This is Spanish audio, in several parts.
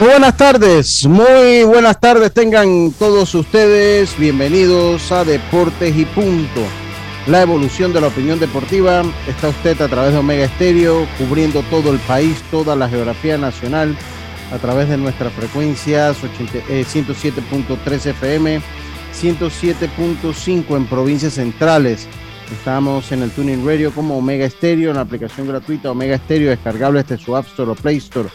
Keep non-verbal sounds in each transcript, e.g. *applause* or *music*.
Buenas tardes, muy buenas tardes tengan todos ustedes. Bienvenidos a Deportes y Punto. La evolución de la opinión deportiva. Está usted a través de Omega Estéreo, cubriendo todo el país, toda la geografía nacional, a través de nuestras frecuencias 107.3 FM, 107.5 en provincias centrales. Estamos en el Tuning Radio como Omega Estéreo, en la aplicación gratuita Omega Estéreo, descargable desde su App Store o Play Store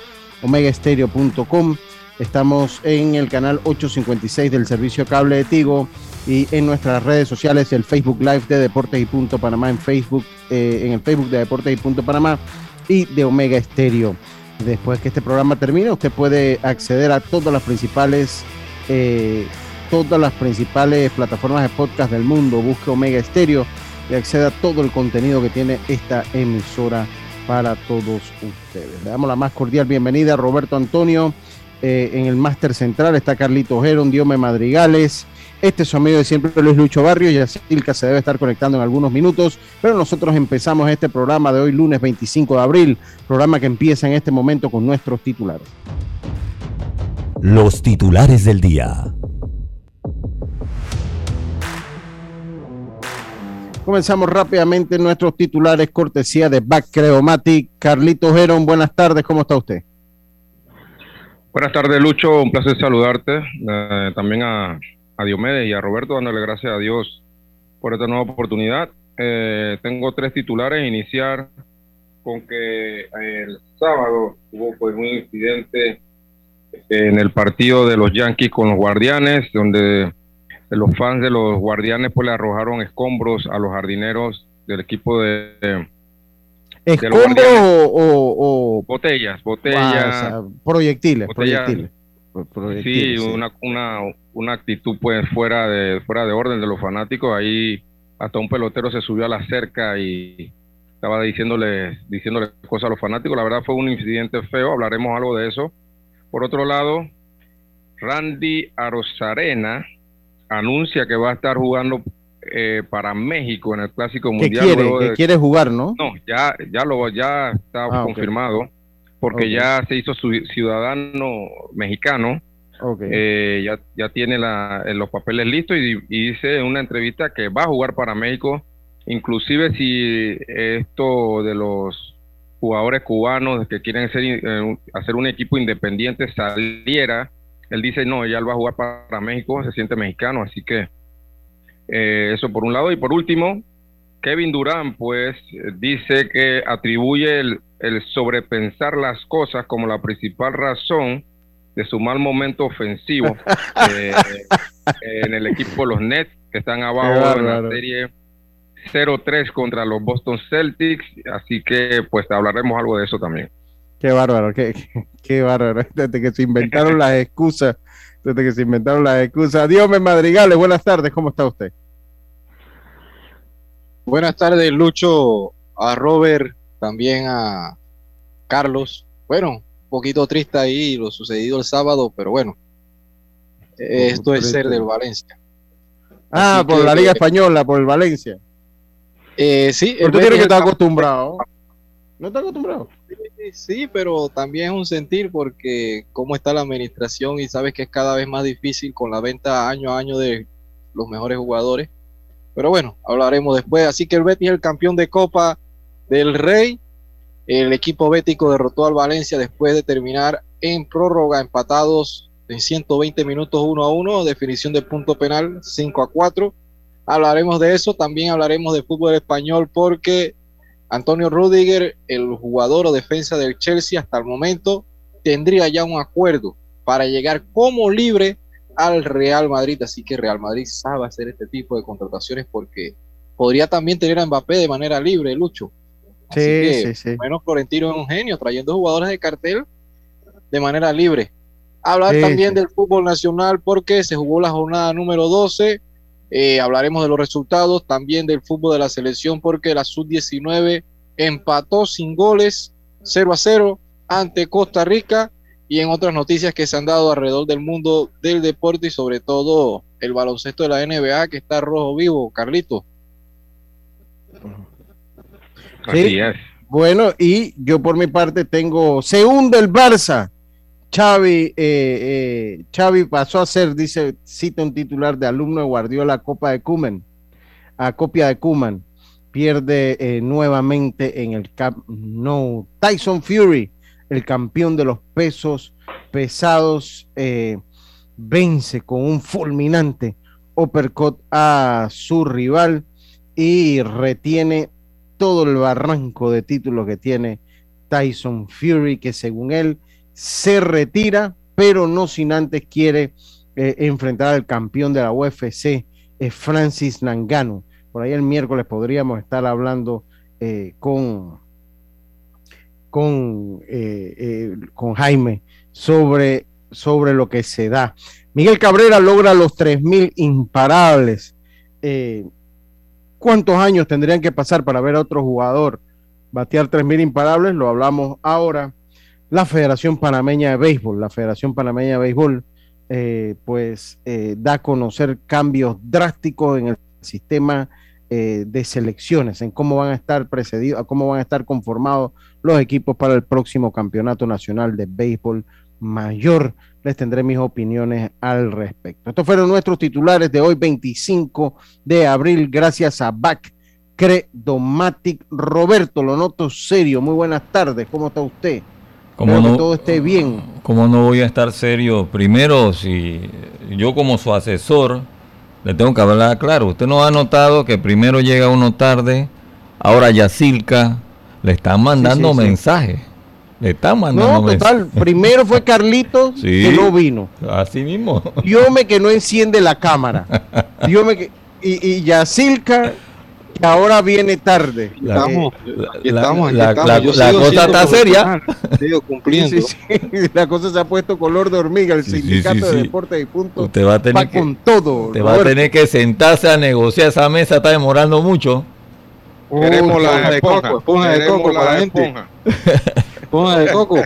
omegaestereo.com. Estamos en el canal 856 del servicio cable de Tigo y en nuestras redes sociales, el Facebook Live de Deportes y Punto Panamá en Facebook, eh, en el Facebook de Deportes y Punto Panamá y de Omega Estéreo. Después que este programa termine, usted puede acceder a todas las principales, eh, todas las principales plataformas de podcast del mundo. Busque Omega Estéreo y acceda a todo el contenido que tiene esta emisora para todos ustedes. Le damos la más cordial bienvenida a Roberto Antonio. Eh, en el máster central está Carlito Geron, Diome Madrigales. Este es su amigo de siempre, Luis Lucho Barrio. Y Silca se debe estar conectando en algunos minutos. Pero nosotros empezamos este programa de hoy, lunes 25 de abril. Programa que empieza en este momento con nuestros titulares. Los titulares del día. Comenzamos rápidamente nuestros titulares, cortesía de Back Creomatic. Carlito Geron, buenas tardes, ¿cómo está usted? Buenas tardes, Lucho, un placer saludarte. Eh, también a, a Diomedes y a Roberto, dándole gracias a Dios por esta nueva oportunidad. Eh, tengo tres titulares, iniciar con que el sábado hubo pues un incidente en el partido de los Yankees con los Guardianes, donde los fans de los guardianes pues le arrojaron escombros a los jardineros del equipo de... ¿Escombros o, Botellas, botellas. proyectiles, proyectiles. Sí, Una, una, una actitud pues fuera de, fuera de orden de los fanáticos. Ahí hasta un pelotero se subió a la cerca y estaba diciéndole, diciéndole cosas a los fanáticos. La verdad fue un incidente feo, hablaremos algo de eso. Por otro lado, Randy Arozarena, anuncia que va a estar jugando eh, para México en el Clásico Mundial. Quiere, quiere jugar, ¿no? No, ya, ya, lo, ya está ah, confirmado, porque ya se hizo su ciudadano mexicano. Eh, ya, ya tiene la, los papeles listos y, dice en una entrevista que va a jugar para México, inclusive si esto de los jugadores cubanos que quieren ser, eh, hacer un equipo independiente saliera él dice, no, ya él va a jugar para México, se siente mexicano, así que eh, eso por un lado. Y por último, Kevin Durán, pues, dice que atribuye el, sobrepensar las cosas como la principal razón de su mal momento ofensivo *laughs* eh, en el equipo de los Nets, que están abajo en la serie 0-3 contra los Boston Celtics, así que pues hablaremos algo de eso también. Qué bárbaro, qué, qué bárbaro. *laughs* Desde que se inventaron las excusas, desde que se inventaron las excusas. Dios me madrigales, buenas tardes, ¿cómo está usted? Buenas tardes, Lucho, a Robert, también a Carlos. Bueno, un poquito triste ahí lo sucedido el sábado, pero bueno, esto es ser del Valencia. Ah, por la Liga Española, por el Valencia. Eh, sí. Pero tú tienes que estar acostumbrado. ¿No está acostumbrado? Sí, pero también es un sentir porque cómo está la administración y sabes que es cada vez más difícil con la venta año a año de los mejores jugadores. Pero bueno, hablaremos después. Así que el Betis es el campeón de Copa del Rey. El equipo bético derrotó al Valencia después de terminar en prórroga empatados en 120 minutos 1 a 1, definición de punto penal 5 a 4. Hablaremos de eso, también hablaremos de fútbol español porque Antonio Rudiger, el jugador o defensa del Chelsea hasta el momento, tendría ya un acuerdo para llegar como libre al Real Madrid. Así que Real Madrid sabe hacer este tipo de contrataciones porque podría también tener a Mbappé de manera libre, Lucho. sí, sí, sí. Bueno, Florentino es un genio trayendo jugadores de cartel de manera libre. Hablar también del fútbol nacional porque se jugó la jornada número 12. Eh, hablaremos de los resultados, también del fútbol de la selección porque la sub-19 empató sin goles 0 a 0 ante Costa Rica y en otras noticias que se han dado alrededor del mundo del deporte y sobre todo el baloncesto de la NBA que está rojo vivo, Carlito. Sí. Bueno, y yo por mi parte tengo, segundo el Barça, Eh, eh, Xavi pasó a ser, dice, cita un titular de alumno de Guardiola Copa de Cuman, a copia de Cuman, pierde eh, nuevamente en el Camp No. Tyson Fury, el campeón de los pesos pesados, vence con un fulminante uppercut a su rival y retiene todo el barranco de títulos que tiene Tyson Fury, que según él se retira, pero no sin antes quiere eh, enfrentar al campeón de la UFC, eh, Francis Nangano. Por ahí el miércoles podríamos estar hablando eh, con, con, con Jaime sobre, sobre lo que se da. Miguel Cabrera logra los 3.000 imparables. ¿Cuántos años tendrían que pasar para ver a otro jugador batear 3.000 imparables? Lo hablamos ahora la Federación Panameña de Béisbol. La Federación Panameña de Béisbol, eh, pues, eh, da a conocer cambios drásticos en el sistema eh, de selecciones, en cómo van a estar precedidos, cómo van a estar conformados los equipos para el próximo Campeonato Nacional de Béisbol Mayor. Les tendré mis opiniones al respecto. Estos fueron nuestros titulares de hoy, 25 de abril, gracias a BAC Credomatic. Roberto, lo noto serio. Muy buenas tardes. ¿Cómo está usted? Como no, todo esté bien. ¿Cómo no voy a estar serio? Primero, si yo como su asesor le tengo que hablar claro. Usted no ha notado que primero llega uno tarde, ahora Yacilca le están mandando mensajes. Le están mandando no, total, primero fue *laughs* Carlitos que no vino. Así mismo. me que no enciende la cámara. *laughs* me que, y, y Yacilca ahora viene tarde. La, cosa está seria. *laughs* cumpliendo. la cosa se ha puesto color de hormiga. El sindicato de deporte y punto. Usted va a tener que, con todo. Te va a tener que sentarse a negociar. Esa mesa está demorando mucho. Queremos la de coco, esponja de coco para la gente. *laughs* Esponja de coco. *laughs*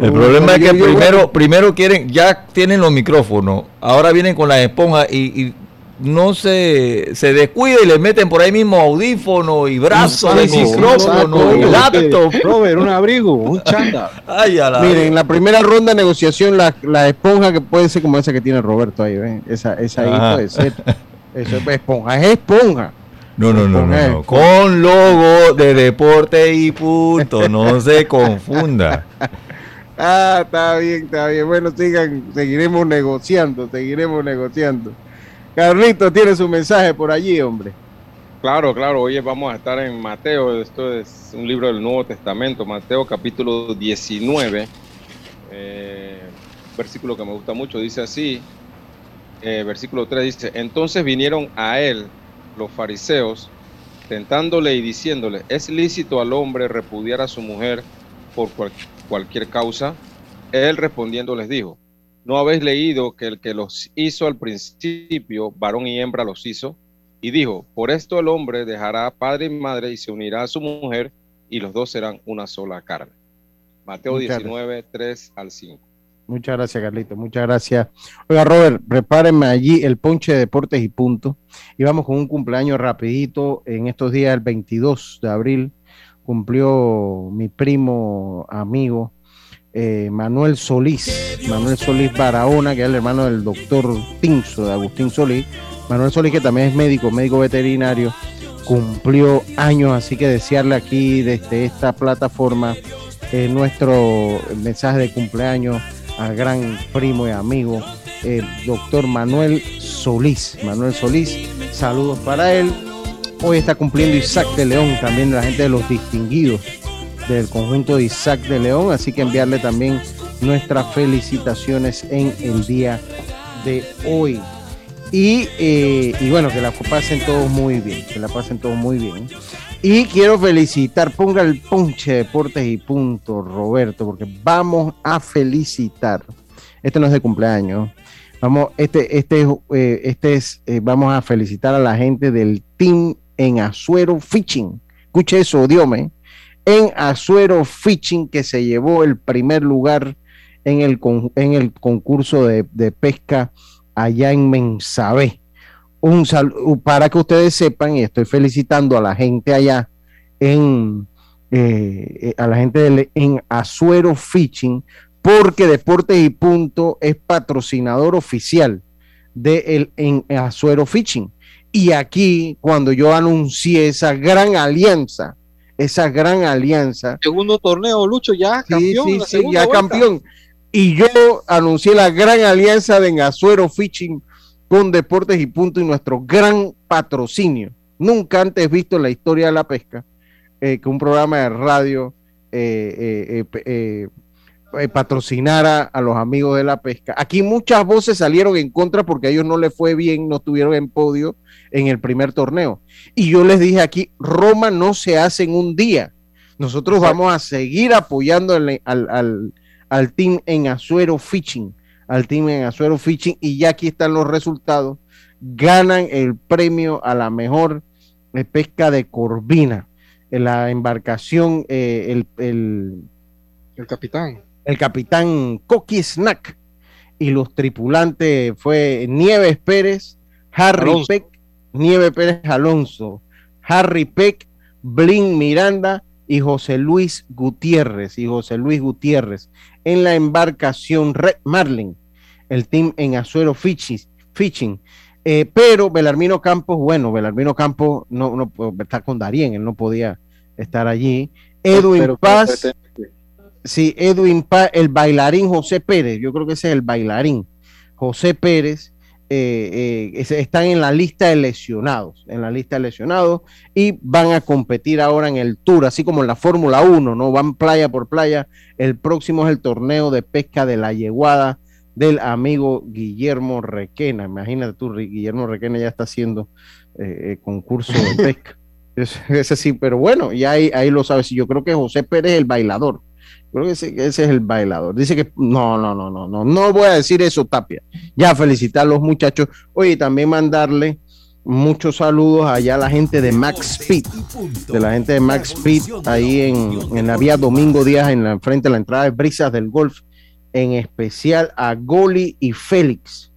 El problema es que primero, primero quieren, ya tienen los micrófonos, ahora vienen con las esponjas y no se, se descuida y le meten por ahí mismo audífono y brazo de micrófono y laptop. Robert, un abrigo, un chanda. *laughs* Miren, en la primera ronda de negociación, la, la, esponja que puede ser como esa que tiene Roberto ahí, ¿ven? Esa, esa ahí puede ser. Eso es esponja, es esponja. No, no, no, no, Con logo de deporte y punto, no se *laughs* confunda. ah, está bien, está bien. Bueno, sigan, seguiremos negociando, seguiremos negociando. Carlito tiene su mensaje por allí, hombre. Claro, claro, hoy vamos a estar en Mateo, esto es un libro del Nuevo Testamento, Mateo capítulo 19, eh, versículo que me gusta mucho, dice así, eh, versículo 3 dice, entonces vinieron a él los fariseos, tentándole y diciéndole, ¿es lícito al hombre repudiar a su mujer por cualquier causa? Él respondiendo les dijo, ¿No habéis leído que el que los hizo al principio, varón y hembra los hizo? Y dijo, por esto el hombre dejará padre y madre y se unirá a su mujer y los dos serán una sola carne. Mateo 19, 3 al 5. Muchas gracias, Carlito. Muchas gracias. Oiga, Robert, prepárenme allí el ponche de deportes y punto. Y vamos con un cumpleaños rapidito. En estos días, el 22 de abril, cumplió mi primo amigo eh, Manuel Solís, Manuel Solís Barahona, que es el hermano del doctor Pinzo, de Agustín Solís, Manuel Solís, que también es médico, médico veterinario, cumplió años, así que desearle aquí desde esta plataforma eh, nuestro mensaje de cumpleaños al gran primo y amigo, el doctor Manuel Solís. Manuel Solís, saludos para él. Hoy está cumpliendo Isaac de León, también la gente de los distinguidos del conjunto de Isaac de León, así que enviarle también nuestras felicitaciones en el día de hoy. Y, eh, y, bueno, que la pasen todos muy bien, que la pasen todos muy bien. Y quiero felicitar, ponga el ponche deportes y punto, Roberto, porque vamos a felicitar. Este no es de cumpleaños. Vamos, este, este, eh, este es, eh, vamos a felicitar a la gente del team en Azuero Fishing. Escuche eso, Diome. En Azuero Fishing, que se llevó el primer lugar en el, en el concurso de, pesca allá en Mensabé. Un saludo para que ustedes sepan, y estoy felicitando a la gente allá en eh, a la gente de, en Azuero Fishing, porque Deportes y Punto es patrocinador oficial de el, en Azuero Fishing. Y aquí, cuando yo anuncié esa gran alianza, esa gran alianza. Segundo torneo, Lucho, ya campeón. Sí, sí, ya campeón y yo anuncié la gran alianza de Azuero Fishing con Deportes y Punto y nuestro gran patrocinio. Nunca antes visto en la historia de la pesca eh, que un programa de radio eh, eh, patrocinara a los amigos de la pesca. Aquí muchas voces salieron en contra porque a ellos no les fue bien, no estuvieron en podio en el primer torneo. Y yo les dije aquí, Roma no se hace en un día. Nosotros vamos a seguir apoyando al al team en Azuero Fishing, al team en Azuero Fishing, y ya aquí están los resultados. Ganan el premio a la mejor eh, pesca de corvina. La embarcación, eh, el, el, capitán. El capitán Coqui Snack y los tripulantes fue Nieves Pérez, Harry Peck, Nieves Pérez Alonso, Harry Peck, Blin Miranda y José Luis Gutiérrez y José Luis Gutiérrez en la embarcación Red Marlin, el team en Azuero Fishing. Eh, pero Belarmino Campos, bueno, Belarmino Campos no, no está con Darien, él no podía estar allí. Edwin Paz, sí, Edwin Paz, el bailarín José Pérez, yo creo que ese es el bailarín José Pérez, eh, eh, están en la lista de lesionados, en la lista de lesionados y van a competir ahora en el Tour, así como en la Fórmula 1, ¿no? Van playa por playa. El próximo es el torneo de pesca de la yeguada del amigo Guillermo Requena. Imagínate tú, Guillermo Requena ya está haciendo eh, concurso de *laughs* pesca. Ese, sí, pero bueno, ya ahí, ahí lo sabes. Yo creo que José Pérez es el bailador. Creo que ese, es el bailador. Dice que no, no, no, no, no, no voy a decir eso, Tapia. Ya felicitar a los muchachos. Oye, también mandarle muchos saludos allá a la gente de Max Speed, de la gente de Max Speed, ahí en, en la vía Domingo Díaz, en la frente de la entrada de Brisas del Golf, en especial a Goli y Félix.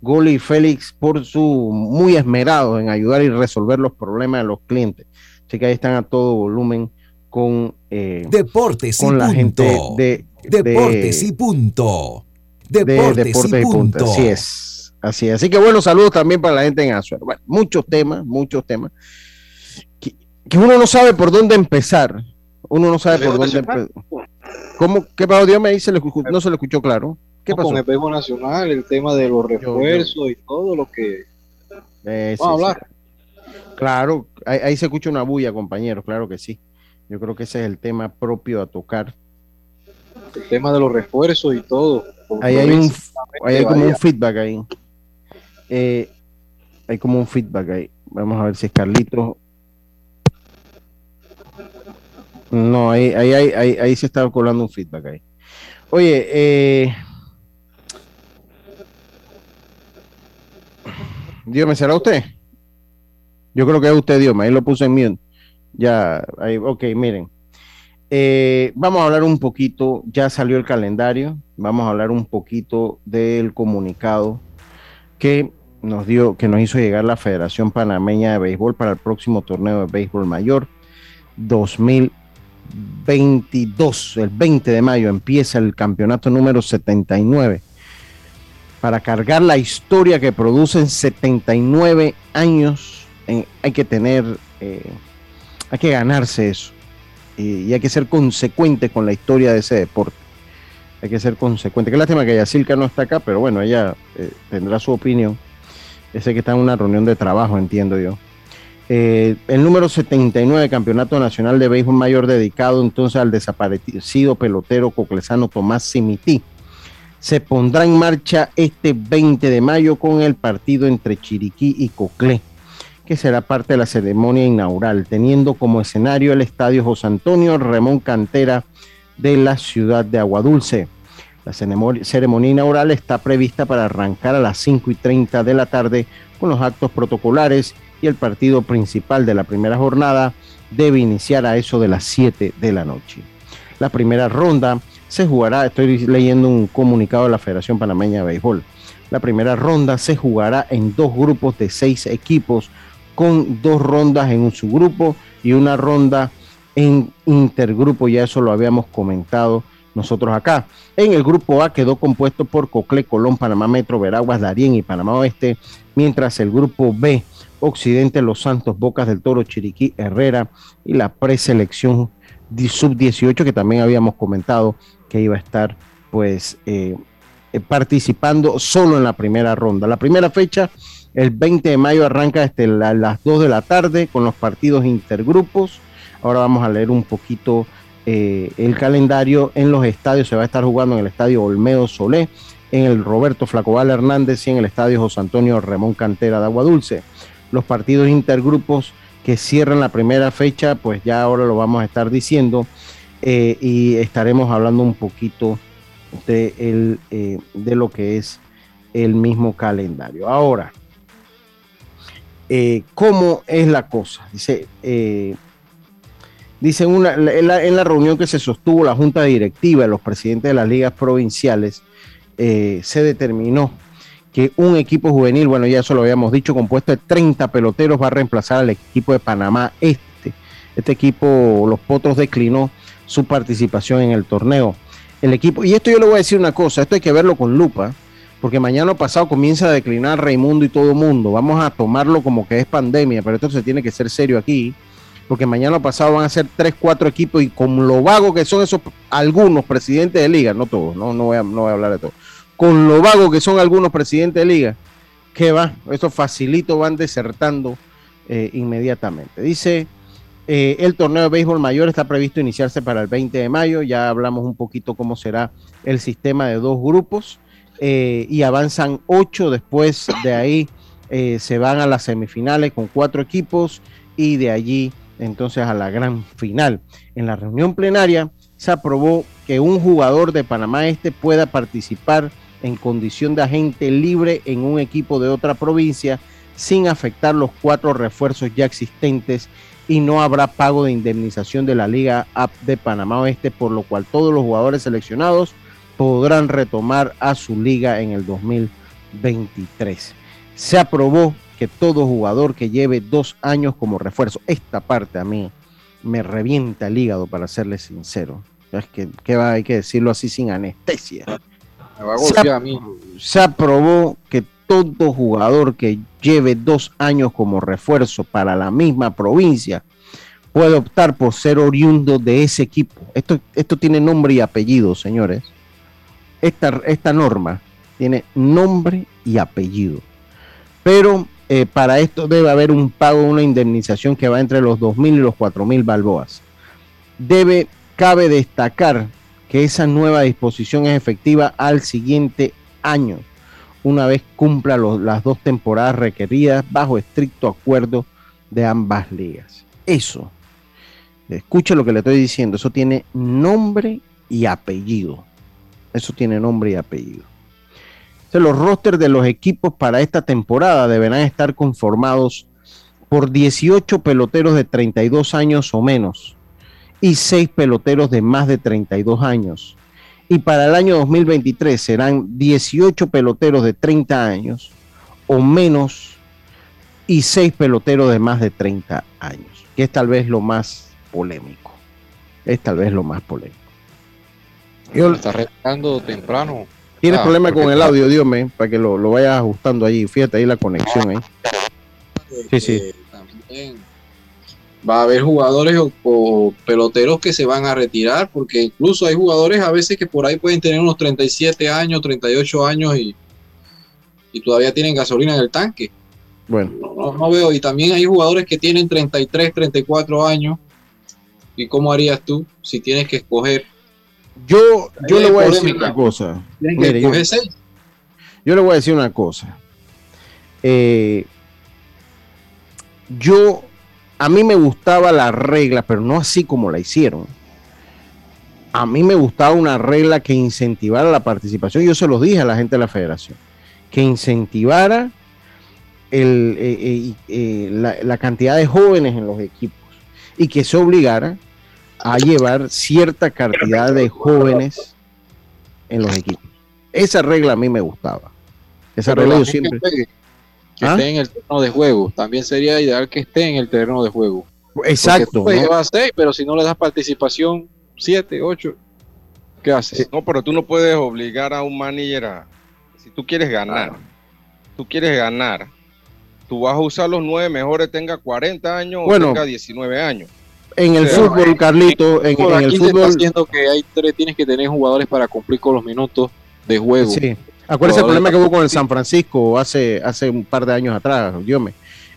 Goli y Félix por su muy esmerado en ayudar y resolver los problemas de los clientes. Así que ahí están a todo volumen con eh, Deportes con la gente de Deportes y punto. Deportes, y, punto. Así es. Así es. Así que bueno, saludos también para la gente en Azuero. Bueno, muchos temas, muchos temas. Que, uno no sabe por dónde empezar. Uno no sabe por dónde empezar. ¿Cómo? ¿Qué pasó? Dios me dice, no se lo escuchó claro. ¿Qué pasó? Con el Pego Nacional, el tema de los refuerzos y todo lo que. Eh, Vamos a hablar. Claro, ahí se escucha una bulla, compañeros, claro que sí. Yo creo que ese es el tema propio a tocar. El tema de los refuerzos y todo. Ahí hay, un, hay como un feedback ahí. Eh, hay como un feedback ahí. Vamos a ver si es Carlito. No, ahí, ahí, ahí, ahí, se está colando un feedback ahí. Oye, eh, Dios me será usted. Yo creo que es usted, Dios, ahí lo puse en mute. Ya, ahí, ok, miren. Eh, vamos a hablar un poquito, ya salió el calendario, vamos a hablar un poquito del comunicado que nos dio, que nos hizo llegar la Federación Panameña de Béisbol para el próximo torneo de béisbol mayor 2022. El 20 de mayo empieza el campeonato número 79 para cargar la historia que producen 79 años, hay que tener, eh, hay que ganarse eso. Y, hay que ser consecuente con la historia de ese deporte. Hay que ser consecuente. Qué lástima que Yacilca no está acá, pero bueno, ella eh, tendrá su opinión. Ese que está en una reunión de trabajo, entiendo yo. Eh, el número 79 Campeonato Nacional de Béisbol Mayor dedicado entonces al desaparecido pelotero coclesano Tomás Simití. Se pondrá en marcha este 20 de mayo con el partido entre Chiriquí y Coclé, que será parte de la ceremonia inaugural, teniendo como escenario el Estadio José Antonio Ramón Cantera de la ciudad de Aguadulce. La ceremonia inaugural está prevista para arrancar a las 5 y 30 de la tarde con los actos protocolares y el partido principal de la primera jornada debe iniciar a eso de las 7 de la noche. La primera ronda se jugará, estoy leyendo un comunicado de la Federación Panameña de Béisbol. La primera ronda se jugará en dos grupos de seis equipos, con dos rondas en un subgrupo y una ronda en intergrupo, ya eso lo habíamos comentado nosotros acá. En el grupo A quedó compuesto por Cocle, Colón, Panamá Metro, Veraguas, Darién y Panamá Oeste, mientras el grupo B Occidente, Los Santos, Bocas del Toro, Chiriquí, Herrera y la preselección sub-18 que también habíamos comentado que iba a estar pues eh, eh, participando solo en la primera ronda. La primera fecha, el 20 de mayo, arranca desde las 2 de la tarde con los partidos intergrupos. Ahora vamos a leer un poquito eh, el calendario en los estadios. Se va a estar jugando en el estadio Olmedo Solé, en el Roberto Flacobal Hernández y en el estadio José Antonio Ramón Cantera de Agua Dulce los partidos intergrupos que cierran la primera fecha, pues ya ahora lo vamos a estar diciendo eh, y estaremos hablando un poquito de, el, eh, de lo que es el mismo calendario. Ahora, eh, ¿cómo es la cosa? Dice, dice una, en, la, reunión que se sostuvo la Junta Directiva de los presidentes de las ligas provinciales, se determinó que un equipo juvenil, bueno, ya eso lo habíamos dicho, compuesto de 30 peloteros va a reemplazar al equipo de Panamá Este. Este equipo, los Potros, declinó su participación en el torneo. El equipo, y esto yo le voy a decir una cosa, esto hay que verlo con lupa, porque mañana pasado comienza a declinar Raimundo y todo mundo. Vamos a tomarlo como que es pandemia, pero esto se tiene que ser serio aquí, porque mañana pasado van a ser tres, cuatro equipos y con lo vago que son esos algunos presidentes de liga, no todos, no, no, voy, a, no voy a hablar de todos con lo vago que son algunos presidentes de liga, que va, estos facilitos van desertando eh, inmediatamente. Dice, eh, el torneo de béisbol mayor está previsto iniciarse para el 20 de mayo, ya hablamos un poquito cómo será el sistema de dos grupos eh, y avanzan ocho, después de ahí se van a las semifinales con cuatro equipos y de allí entonces a la gran final. En la reunión plenaria se aprobó que un jugador de Panamá Este pueda participar en condición de agente libre en un equipo de otra provincia sin afectar los cuatro refuerzos ya existentes y no habrá pago de indemnización de la Liga AP de Panamá Oeste, por lo cual todos los jugadores seleccionados podrán retomar a su liga en el 2023. Se aprobó que todo jugador que lleve dos años como refuerzo, esta parte a mí me revienta el hígado para serle sincero. Es que, que hay que decirlo así sin anestesia se, aprobó que todo jugador que lleve dos años como refuerzo para la misma provincia puede optar por ser oriundo de ese equipo. Esto, esto tiene nombre y apellido, señores. Esta, esta norma tiene nombre y apellido. Pero eh, para esto debe haber un pago, una indemnización que va entre los 2.000 y los 4.000 balboas. Debe, cabe destacar que esa nueva disposición es efectiva al siguiente año, una vez cumpla las dos temporadas requeridas bajo estricto acuerdo de ambas ligas. Eso, escuche lo que le estoy diciendo, eso tiene nombre y apellido. Eso tiene nombre y apellido. los rosters de los equipos para esta temporada deberán estar conformados por 18 peloteros de 32 años o menos, y seis peloteros de más de 32 años. Y para el año 2023 serán 18 peloteros de 30 años o menos y seis peloteros de más de 30 años, que es tal vez lo más polémico. Es tal vez lo más polémico. Yo, está retando temprano. Tienes ah, problema con el audio, Dios mío, para que lo, lo vayas ajustando ahí. Fíjate ahí la conexión ahí. Sí, sí. También va a haber jugadores o, peloteros que se van a retirar, porque incluso hay jugadores a veces que por ahí pueden tener unos 37 años, 38 años y, y todavía tienen gasolina en el tanque. Bueno. No, veo. Y también hay jugadores que tienen 33, 34 años. ¿Y cómo harías tú si tienes que escoger? Yo, yo le voy a decir una cosa. yo, le voy a decir una cosa. yo, a mí me gustaba la regla, pero no así como la hicieron. A mí me gustaba una regla que incentivara la participación. Yo se lo dije a la gente de la federación. Que incentivara el, eh, eh, eh, la, cantidad de jóvenes en los equipos y que se obligara a llevar cierta cantidad de jóvenes en los equipos. Esa regla a mí me gustaba. Esa regla yo siempre... Que, ¿Ah? esté en el terreno de juego. También sería ideal que esté en el terreno de juego. Exacto. pero si no le das participación, 7, 8, ¿qué haces? No, pero tú no puedes obligar a un manager a... Si tú quieres ganar, tú quieres ganar, tú vas a usar los nueve mejores, tenga 40 años o tenga 19 años. En el fútbol, Carlito, en, el fútbol. haciendo que hay tres, tienes que tener jugadores para cumplir con los minutos de juego. Sí. Acuérdese el problema que hubo con el San Francisco hace, hace un par de años atrás, Dios.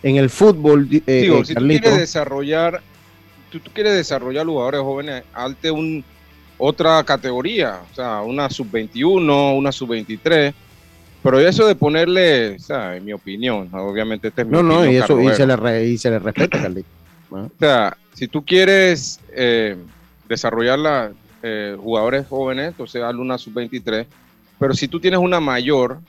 En el fútbol, eh, eh, si tú quieres desarrollar, tú, quieres desarrollar jugadores jóvenes, alte un otra categoría, o sea, una sub-21, una sub-23 pero eso de ponerle, o sea, en mi opinión, obviamente este es mi No, no, y eso y se, le y se le respeta, Carlito. O sea, si tú quieres eh, desarrollar la, eh, jugadores jóvenes, entonces hazle una sub-23. Pero si tú tienes una mayor,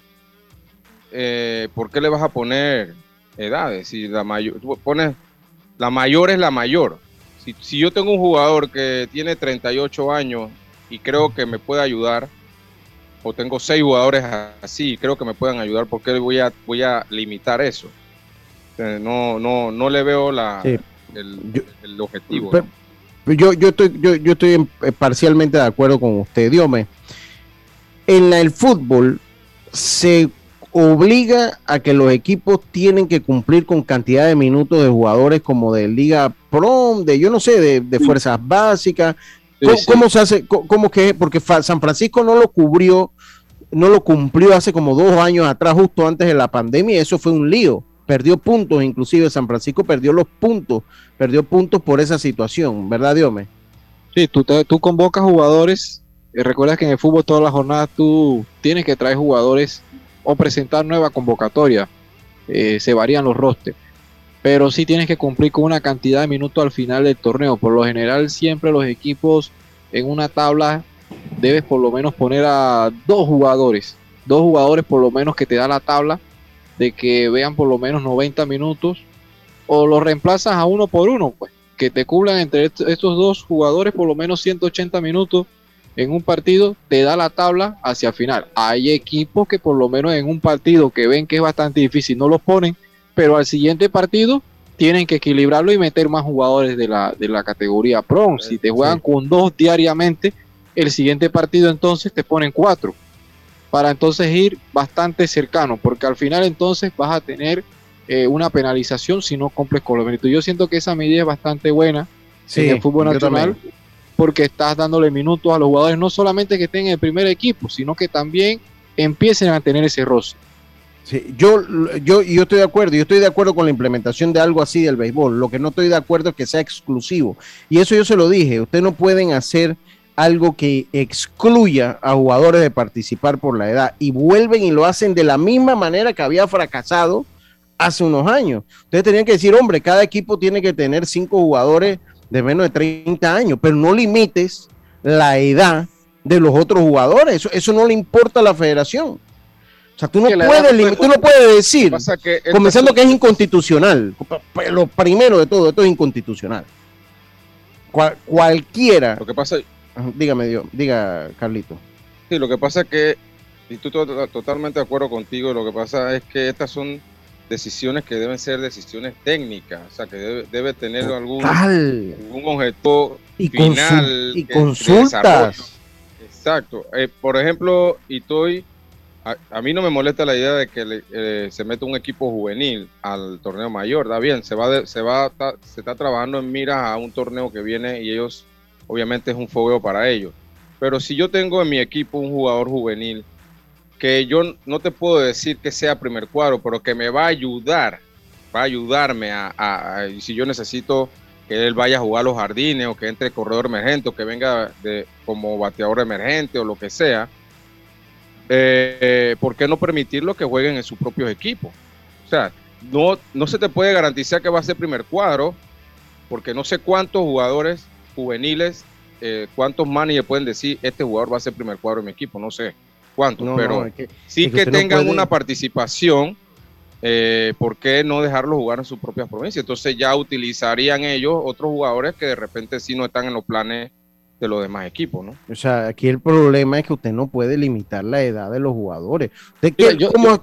eh, ¿por qué le vas a poner edades? Si la mayor, pones, la mayor es la mayor. Si, si yo tengo un jugador que tiene 38 años y creo que me puede ayudar, o tengo seis jugadores así, creo que me puedan ayudar, porque voy a, voy a limitar eso? no, no, no le veo la, el, objetivo. yo, yo estoy, yo, yo estoy eh, parcialmente de acuerdo con usted, Diome. En el fútbol se obliga a que los equipos tienen que cumplir con cantidad de minutos de jugadores como de Liga Pro, de yo no sé, de, de fuerzas básicas, ¿Cómo, se hace? ¿Cómo que? Porque San Francisco no lo cubrió, no lo cumplió hace como dos años atrás, justo antes de la pandemia, y eso fue un lío. Perdió puntos, inclusive San Francisco perdió los puntos, perdió puntos por esa situación, ¿verdad, Diome? Sí, tú, tú convocas jugadores, y recuerdas que en el fútbol todas las jornadas tú tienes que traer jugadores o presentar nueva convocatoria, eh, se varían los rosters pero sí tienes que cumplir con una cantidad de minutos al final del torneo. Por lo general, siempre los equipos en una tabla debes por lo menos poner a dos jugadores, dos jugadores por lo menos que te da la tabla de que vean por lo menos 90 minutos o lo reemplazas a uno por uno, pues que te cubran entre estos dos jugadores por lo menos 180 minutos en un partido, te da la tabla hacia el final. Hay equipos que por lo menos en un partido que ven que es bastante difícil no los ponen pero al siguiente partido tienen que equilibrarlo y meter más jugadores de la, de la categoría Pro. Si te juegan con dos diariamente, el siguiente partido entonces te ponen cuatro, para entonces ir bastante cercano, porque al final entonces vas a tener eh, una penalización si no cumples con los méritos. Yo siento que esa medida es bastante buena en el fútbol nacional, porque estás dándole minutos a los jugadores, no solamente que estén en el primer equipo, sino que también empiecen a tener ese roce yo, yo, yo estoy de acuerdo, yo estoy de acuerdo con la implementación de algo así del béisbol. Lo que no estoy de acuerdo es que sea exclusivo. Y eso yo se lo dije, ustedes no pueden hacer algo que excluya a jugadores de participar por la edad y vuelven y lo hacen de la misma manera que había fracasado hace unos años. Ustedes tenían que decir, hombre, cada equipo tiene que tener cinco jugadores de menos de 30 años, pero no limites la edad de los otros jugadores. Eso, eso no le importa a la federación. O sea, tú no, puedes, tú no puedes decir, comenzando que es inconstitucional. Lo primero de todo, esto es inconstitucional. cualquiera. Lo que pasa. Dígame, Dios, diga Carlito. Sí, lo que pasa es que, y tú totalmente de acuerdo contigo, lo que pasa es que estas son decisiones que deben ser decisiones técnicas, o sea, que debe, tener algún, algún objeto y final. y consultas Exacto. Eh, por ejemplo, y estoy a, mí no me molesta la idea de que eh, se meta un equipo juvenil al torneo mayor, está bien, se va, se va, se está trabajando en miras a un torneo que viene y ellos, obviamente es un fogueo para ellos. Pero si yo tengo en mi equipo un jugador juvenil que yo no te puedo decir que sea primer cuadro, pero que me va a ayudar, va a ayudarme a, si yo necesito que él vaya a jugar a los jardines o que entre corredor emergente o que venga de, como bateador emergente o lo que sea, eh, ¿por qué no permitirlo que jueguen en sus propios equipos? O sea, no, no se te puede garantizar que va a ser primer cuadro, porque no sé cuántos jugadores juveniles, eh, cuántos managers pueden decir, este jugador va a ser primer cuadro en mi equipo, no sé cuántos, pero sí que, tengan una participación, eh, ¿por qué no dejarlo jugar en sus propias provincias? Entonces ya utilizarían ellos otros jugadores que de repente sí no están en los planes de los demás equipos, ¿no? O sea, aquí el problema es que usted no puede limitar la edad de los jugadores.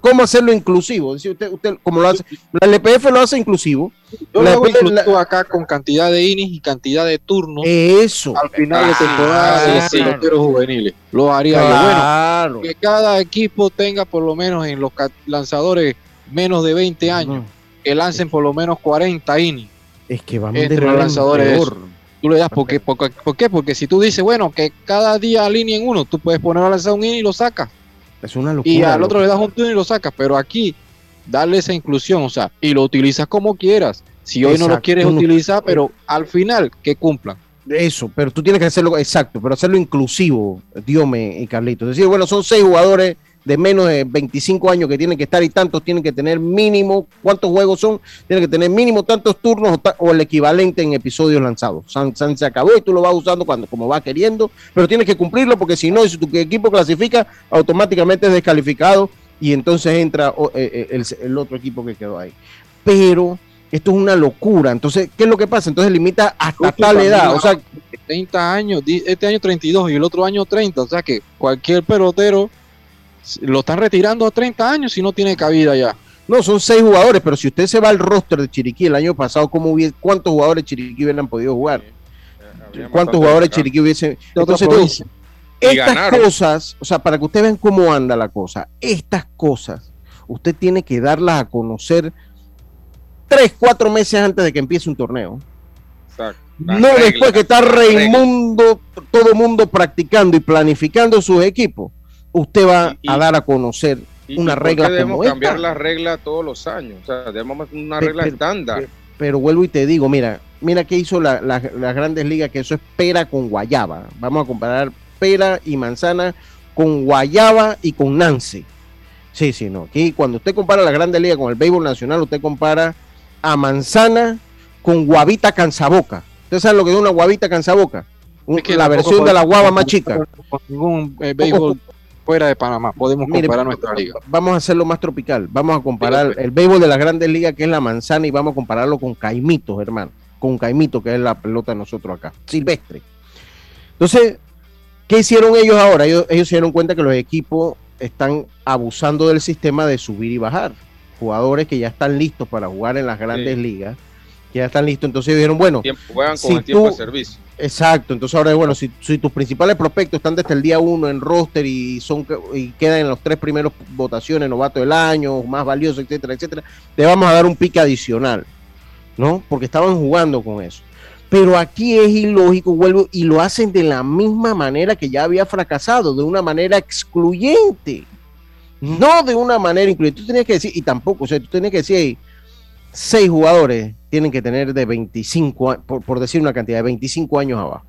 ¿cómo, hacerlo inclusivo? usted, como lo hace, la LPF lo hace inclusivo. Yo lo hago inclusivo acá con cantidad de innings y cantidad de turnos. Eso. Al final de temporada de los juveniles. Lo haría Bueno, que cada equipo tenga por lo menos en los lanzadores menos de 20 años, que lancen por lo menos 40 innings. Es que vamos entre los lanzadores tú le das, porque, ¿por qué? Porque si tú dices, bueno, que cada día alineen uno, tú puedes poner a lanzar un in y lo sacas. Es una locura. Y al otro le das un turno y lo sacas, pero aquí, darle esa inclusión, o sea, y lo utilizas como quieras. Si hoy no lo quieres utilizar, pero al final, que cumplan. Eso, pero tú tienes que hacerlo exacto, pero hacerlo inclusivo, Diome y Carlito. Es decir, bueno, son seis jugadores de menos de 25 años que tienen que estar y tantos tienen que tener mínimo, ¿cuántos juegos son? Tienen que tener mínimo tantos turnos o, el equivalente en episodios lanzados. San, se acabó y tú lo vas usando cuando como va queriendo, pero tienes que cumplirlo porque si no, si tu equipo clasifica, automáticamente es descalificado y entonces entra eh, eh, el, otro equipo que quedó ahí. Pero esto es una locura. Entonces, ¿qué es lo que pasa? Entonces limita hasta tal edad. O sea, 30 años, este año 32 y el otro año 30. O sea que cualquier pelotero lo están retirando a 30 años y no tiene cabida ya. No, son seis jugadores, pero si usted se va al roster de Chiriquí el año pasado, ¿cómo hubiese, ¿cuántos jugadores de Chiriquí hubieran podido jugar? ¿Cuántos jugadores de Chiriquí hubiesen? Entonces, estas cosas, o sea, para que ustedes vean cómo anda la cosa, estas cosas, usted tiene que darlas a conocer tres, cuatro meses antes de que empiece un torneo. no después que está Raimundo, todo mundo practicando y planificando sus equipos usted va a dar a conocer una regla debemos cambiar la regla todos los años, o sea, debemos una regla estándar. Pero, vuelvo y te digo, mira, mira qué hizo las grandes ligas, que eso es pera con guayaba. Vamos a comparar pera y manzana con guayaba y con Nancy. Sí, sí, no. Aquí cuando usted compara la Grandes Ligas con el béisbol nacional, usted compara a manzana con guavita cansaboca. ¿Usted sabe lo que es una guavita cansaboca? la versión de la guava más chica. Ningún eh, béisbol *laughs* fuera de Panamá. Podemos comparar nuestra liga. Vamos a hacerlo más tropical. Vamos a comparar el béisbol de las grandes ligas, que es la manzana, y vamos a compararlo con Caimitos, hermano. Con Caimito, que es la pelota de nosotros acá. Silvestre. Entonces, ¿qué hicieron ellos ahora? Ellos, se dieron cuenta que los equipos están abusando del sistema de subir y bajar. Jugadores que ya están listos para jugar en las grandes ligas, que ya están listos. Entonces dijeron, bueno, juegan con el tiempo de servicio Exacto, entonces ahora bueno, si, tus principales prospectos están desde el día uno en roster y son y quedan en los tres primeros votaciones, novato del año, más valioso, etcétera, etcétera, te vamos a dar un pique adicional, ¿no? Porque estaban jugando con eso. Pero aquí es ilógico, vuelvo, y lo hacen de la misma manera que ya había fracasado, de una manera excluyente, no de una manera incluyente. Tú tenías que decir, y tampoco, o sea, tú tenías que decir, seis jugadores tienen que tener de 25, por, por decir una cantidad, de 25 años abajo.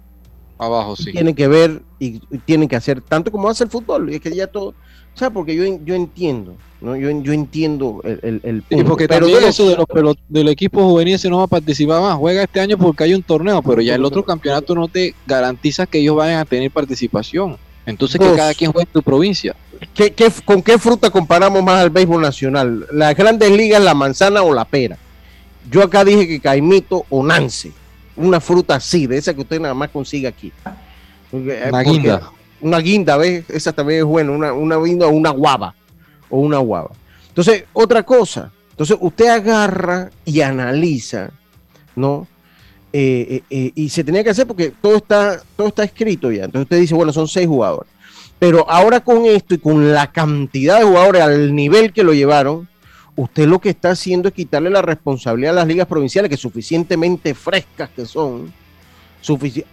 Abajo, sí. Tienen que ver y, tienen que hacer tanto como hace el fútbol. Y es que ya todo, o sea, porque yo, yo entiendo, ¿no? Yo, yo entiendo el, el, punto. porque pero eso de los del equipo juvenil se no va a participar más. Juega este año porque hay un torneo, pero ya el otro campeonato no te garantiza que ellos vayan a tener participación. Entonces que cada quien juegue en tu provincia. ¿Qué, con qué fruta comparamos más al béisbol nacional? ¿Las grandes ligas, la manzana o la pera? Yo acá dije que caimito o nance. Una fruta así, de esa que usted nada más consigue aquí. Eh, una guinda. Una guinda, ¿ves? Esa también es buena. Una, una guinda o una guava. O una guava. Entonces, otra cosa. Entonces, usted agarra y analiza, ¿no? Eh, eh, y se tenía que hacer porque todo está, todo está escrito ya. Entonces usted dice, bueno, son seis jugadores. Pero ahora con esto y con la cantidad de jugadores al nivel que lo llevaron, usted lo que está haciendo es quitarle la responsabilidad a las ligas provinciales, que suficientemente frescas que son,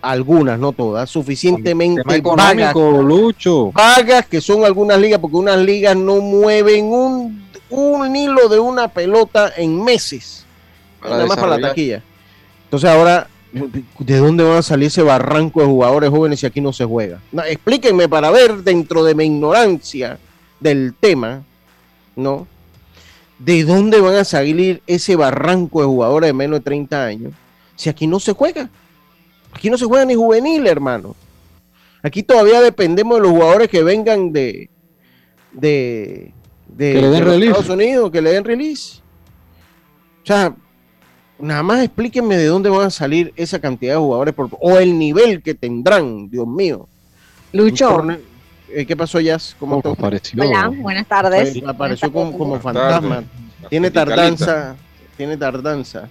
algunas, no todas, suficientemente vagas, Lucho. vagas que son algunas ligas, porque unas ligas no mueven un, un hilo de una pelota en meses, nada más para la taquilla. Entonces ahora, ¿de dónde van a salir ese barranco de jugadores jóvenes si aquí no se juega? explíquenme para ver dentro de mi ignorancia del tema, ¿no? ¿De dónde van a salir ese barranco de jugadores de menos de 30 años si aquí no se juega? Aquí no se juega ni juvenil, hermano. Aquí todavía dependemos de los jugadores que vengan de, de, de, Estados Unidos, que le den release. O sea, nada más explíquenme de dónde van a salir esa cantidad de jugadores o el nivel que tendrán, Dios mío. Lucho. Eh, ¿Qué pasó, Jazz? ¿Cómo te apareció? Hola, buenas tardes. Apareció como, como fantasma. Tiene tardanza. Tiene tardanza.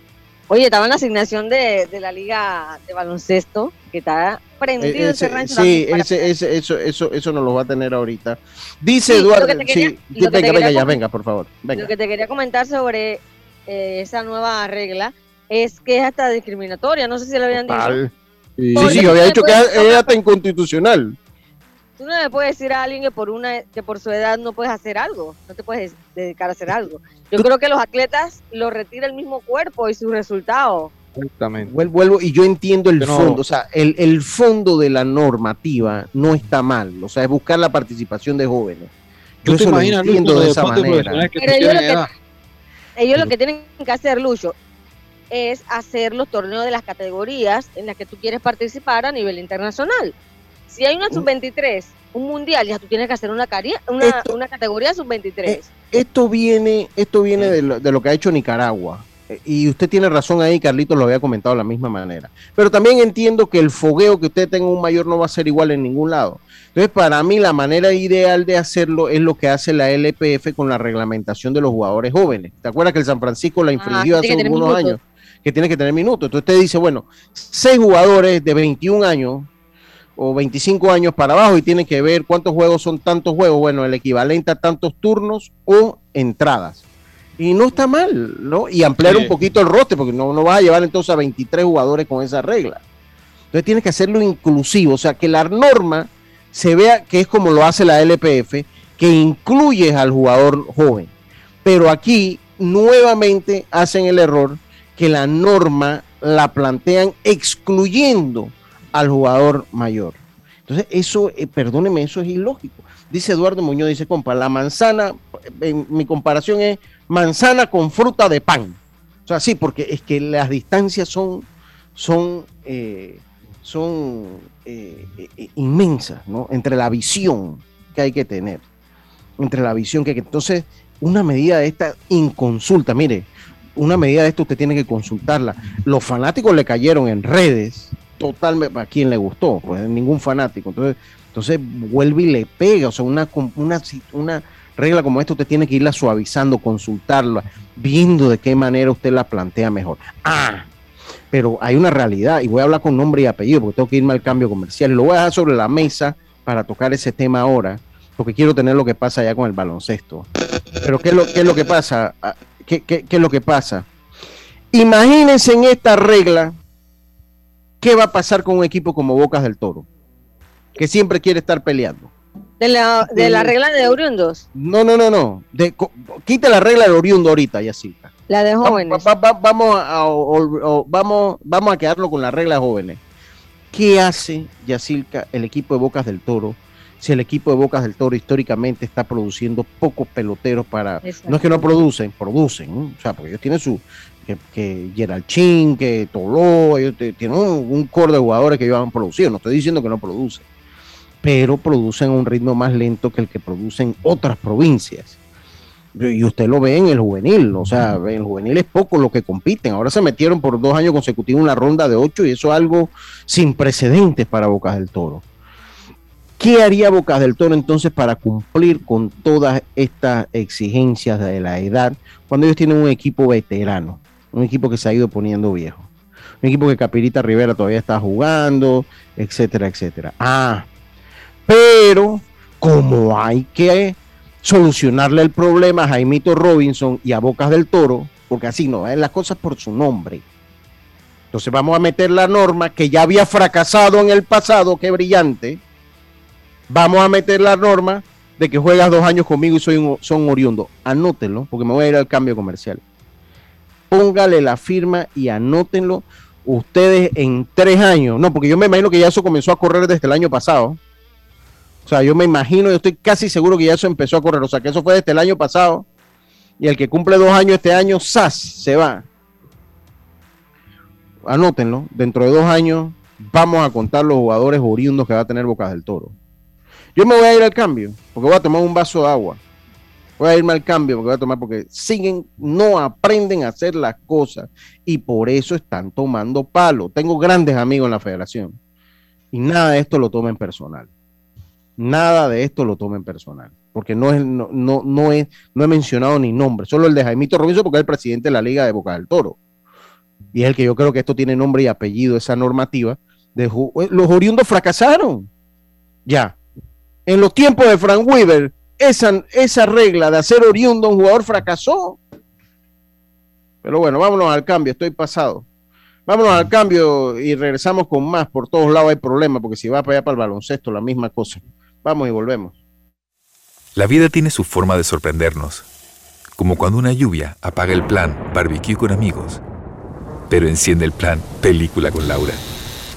Oye, estaba en la asignación de, la liga de baloncesto, que está prendido ese, rancho. Sí, ese, ese, eso, eso, eso nos lo va a tener ahorita. Dice Eduardo, sí, venga, venga ya, venga, por favor. Venga. Lo que te quería comentar sobre eh, esa nueva regla es que es hasta discriminatoria, no sé si lo habían dicho. Sí, sí, sí, había dicho que es hasta inconstitucional. Tú no le puedes decir a alguien que por una que por su edad no puedes hacer algo, no te puedes dedicar a hacer algo. Yo creo que los atletas lo retira el mismo cuerpo y su resultado. Exactamente. Vuelvo, y yo entiendo el fondo, o sea, el, el, fondo de la normativa no está mal, o sea, es buscar la participación de jóvenes. Yo eso lo entiendo de esa manera. Ellos lo que tienen que hacer, Lucho, es hacer los torneos de las categorías en las que tú quieres participar a nivel internacional. Si hay una sub-23, un mundial, ya tú tienes que hacer una, una, una categoría sub-23. Eh, esto viene, esto viene de, lo, que ha hecho Nicaragua. Y usted tiene razón ahí, Carlitos lo había comentado de la misma manera. Pero también entiendo que el fogueo que usted tenga un mayor no va a ser igual en ningún lado. Entonces, para mí, la manera ideal de hacerlo es lo que hace la LPF con la reglamentación de los jugadores jóvenes. ¿Te acuerdas que el San Francisco la ah, infringió hace algunos años? Que tiene que tener minutos. Entonces, usted dice, bueno, seis jugadores de 21 años o 25 años para abajo y tiene que ver cuántos juegos son tantos juegos, bueno, el equivalente a tantos turnos o entradas. Y no está mal, ¿no? Y ampliar un poquito el roster, porque no, no vas a llevar entonces a 23 jugadores con esa regla. Entonces tienes que hacerlo inclusivo, o sea, que la norma se vea que es como lo hace la LPF, que incluyes al jugador joven. Pero aquí nuevamente hacen el error que la norma la plantean excluyendo al jugador mayor. Entonces, eso, eh, perdóneme, eso es ilógico. Dice Eduardo Muñoz, dice, compa, la manzana, en mi comparación es manzana con fruta de pan. O sea, sí, porque es que las distancias son, son, eh, son eh, inmensas, ¿no? Entre la visión que hay que tener, entre la visión que hay que... Entonces, una medida de esta inconsulta, mire, una medida de esta usted tiene que consultarla. Los fanáticos le cayeron en redes, totalmente a quien le gustó, pues ningún fanático. Entonces, entonces vuelve y le pega. O sea, una, una, una regla como esta usted tiene que irla suavizando, consultarla, viendo de qué manera usted la plantea mejor. Ah, pero hay una realidad, y voy a hablar con nombre y apellido, porque tengo que irme al cambio comercial, lo voy a dejar sobre la mesa para tocar ese tema ahora, porque quiero tener lo que pasa allá con el baloncesto. Pero ¿qué es lo, qué es lo que pasa? Ah, ¿Qué, qué, qué es lo que pasa? Imagínense en esta regla ¿qué va a pasar con un equipo como Bocas del Toro? Que siempre quiere estar peleando. ¿De la, de la regla de oriundos? No, no, no, no. De, quita la regla de oriundo ahorita, Yacilca. La de jóvenes. vamos, a, vamos, vamos a quedarlo con la regla de jóvenes. ¿Qué hace Yacilca, el equipo de Bocas del Toro, si el equipo de Bocas del Toro históricamente está produciendo pocos peloteros para... No es que no producen, producen, o sea, porque ellos tienen su, que, que Gerald Chin, que Toló, ellos tienen un, core de jugadores que ellos han producido. No estoy diciendo que no producen, pero producen a un ritmo más lento que el que producen otras provincias. Y usted lo ve en el juvenil, o sea, en el juvenil es poco lo que compiten. Ahora se metieron por dos años consecutivos en la ronda de ocho y eso es algo sin precedentes para Bocas del Toro. ¿Qué haría Bocas del Toro entonces para cumplir con todas estas exigencias de la edad cuando ellos tienen un equipo veterano? un equipo que se ha ido poniendo viejo. Un equipo que Capirita Rivera todavía está jugando, etcétera, etcétera. Ah, pero como hay que solucionarle el problema a Jaimito Robinson y a Bocas del Toro, porque así no, es las cosas por su nombre. Entonces vamos a meter la norma que ya había fracasado en el pasado, qué brillante. Vamos a meter la norma de que juegas dos años conmigo y soy un, son oriundo. Anótenlo, porque me voy a ir al cambio comercial. Póngale la firma y anótenlo ustedes en tres años. No, porque yo me imagino que ya eso comenzó a correr desde el año pasado. O sea, yo me imagino, yo estoy casi seguro que ya eso empezó a correr. O sea, que eso fue desde el año pasado. Y el que cumple dos años este año, ¡zas! se va. Anótenlo. Dentro de dos años vamos a contar los jugadores oriundos que va a tener Bocas del Toro. Yo me voy a ir al cambio, porque voy a tomar un vaso de agua. Voy a irme al cambio porque voy a tomar, porque siguen, no aprenden a hacer las cosas y por eso están tomando palo. Tengo grandes amigos en la federación y nada de esto lo tomen personal. Nada de esto lo tomen personal, porque no, es, no, no, no, es, no he mencionado ni nombre, solo el de Jaimito Robinson porque es el presidente de la Liga de Boca del Toro. Y es el que yo creo que esto tiene nombre y apellido, esa normativa. De, los oriundos fracasaron. Ya, en los tiempos de Frank Weaver, esa, esa regla de hacer oriundo un jugador fracasó. Pero bueno, vámonos al cambio, estoy pasado. Vámonos al cambio y regresamos con más. Por todos lados hay problemas, porque si va para allá para el baloncesto, la misma cosa. Vamos y volvemos. La vida tiene su forma de sorprendernos. Como cuando una lluvia apaga el plan barbecue con amigos, pero enciende el plan película con Laura.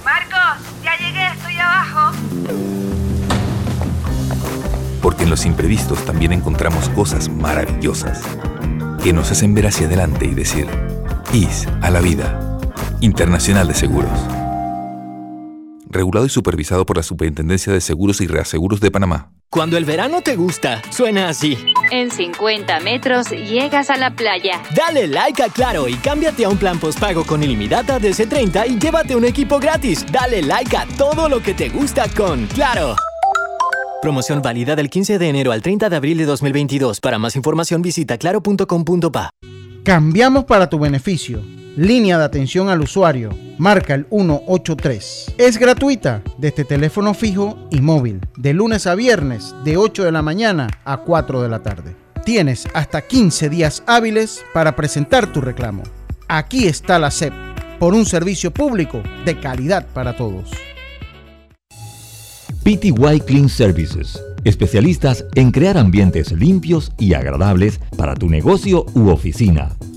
Marcos, ya llegué, estoy abajo porque en los imprevistos también encontramos cosas maravillosas que nos hacen ver hacia adelante y decir, IS a la vida. Internacional de Seguros. Regulado y supervisado por la Superintendencia de Seguros y Reaseguros de Panamá. Cuando el verano te gusta, suena así. En 50 metros llegas a la playa. Dale like a Claro y cámbiate a un plan postpago con ilimitada DC30 y llévate un equipo gratis. Dale like a todo lo que te gusta con Claro. Promoción válida del 15 de enero al 30 de abril de 2022. Para más información visita claro.com.pa. Cambiamos para tu beneficio. Línea de atención al usuario. Marca el 183. Es gratuita desde teléfono fijo y móvil. De lunes a viernes, de 8 de la mañana a 4 de la tarde. Tienes hasta 15 días hábiles para presentar tu reclamo. Aquí está la SEP, por un servicio público de calidad para todos. PTY Clean Services, especialistas en crear ambientes limpios y agradables para tu negocio u oficina.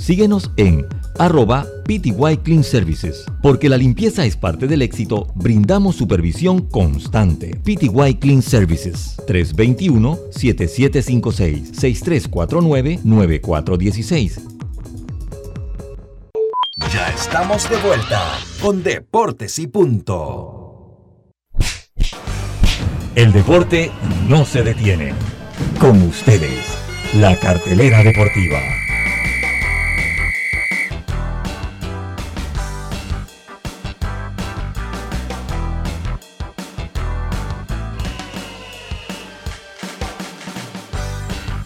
Síguenos en arroba PTY Clean Services. Porque la limpieza es parte del éxito, brindamos supervisión constante. PTY Clean Services 321-7756-6349-9416. Ya estamos de vuelta con Deportes y Punto. El deporte no se detiene. Con ustedes, la cartelera deportiva.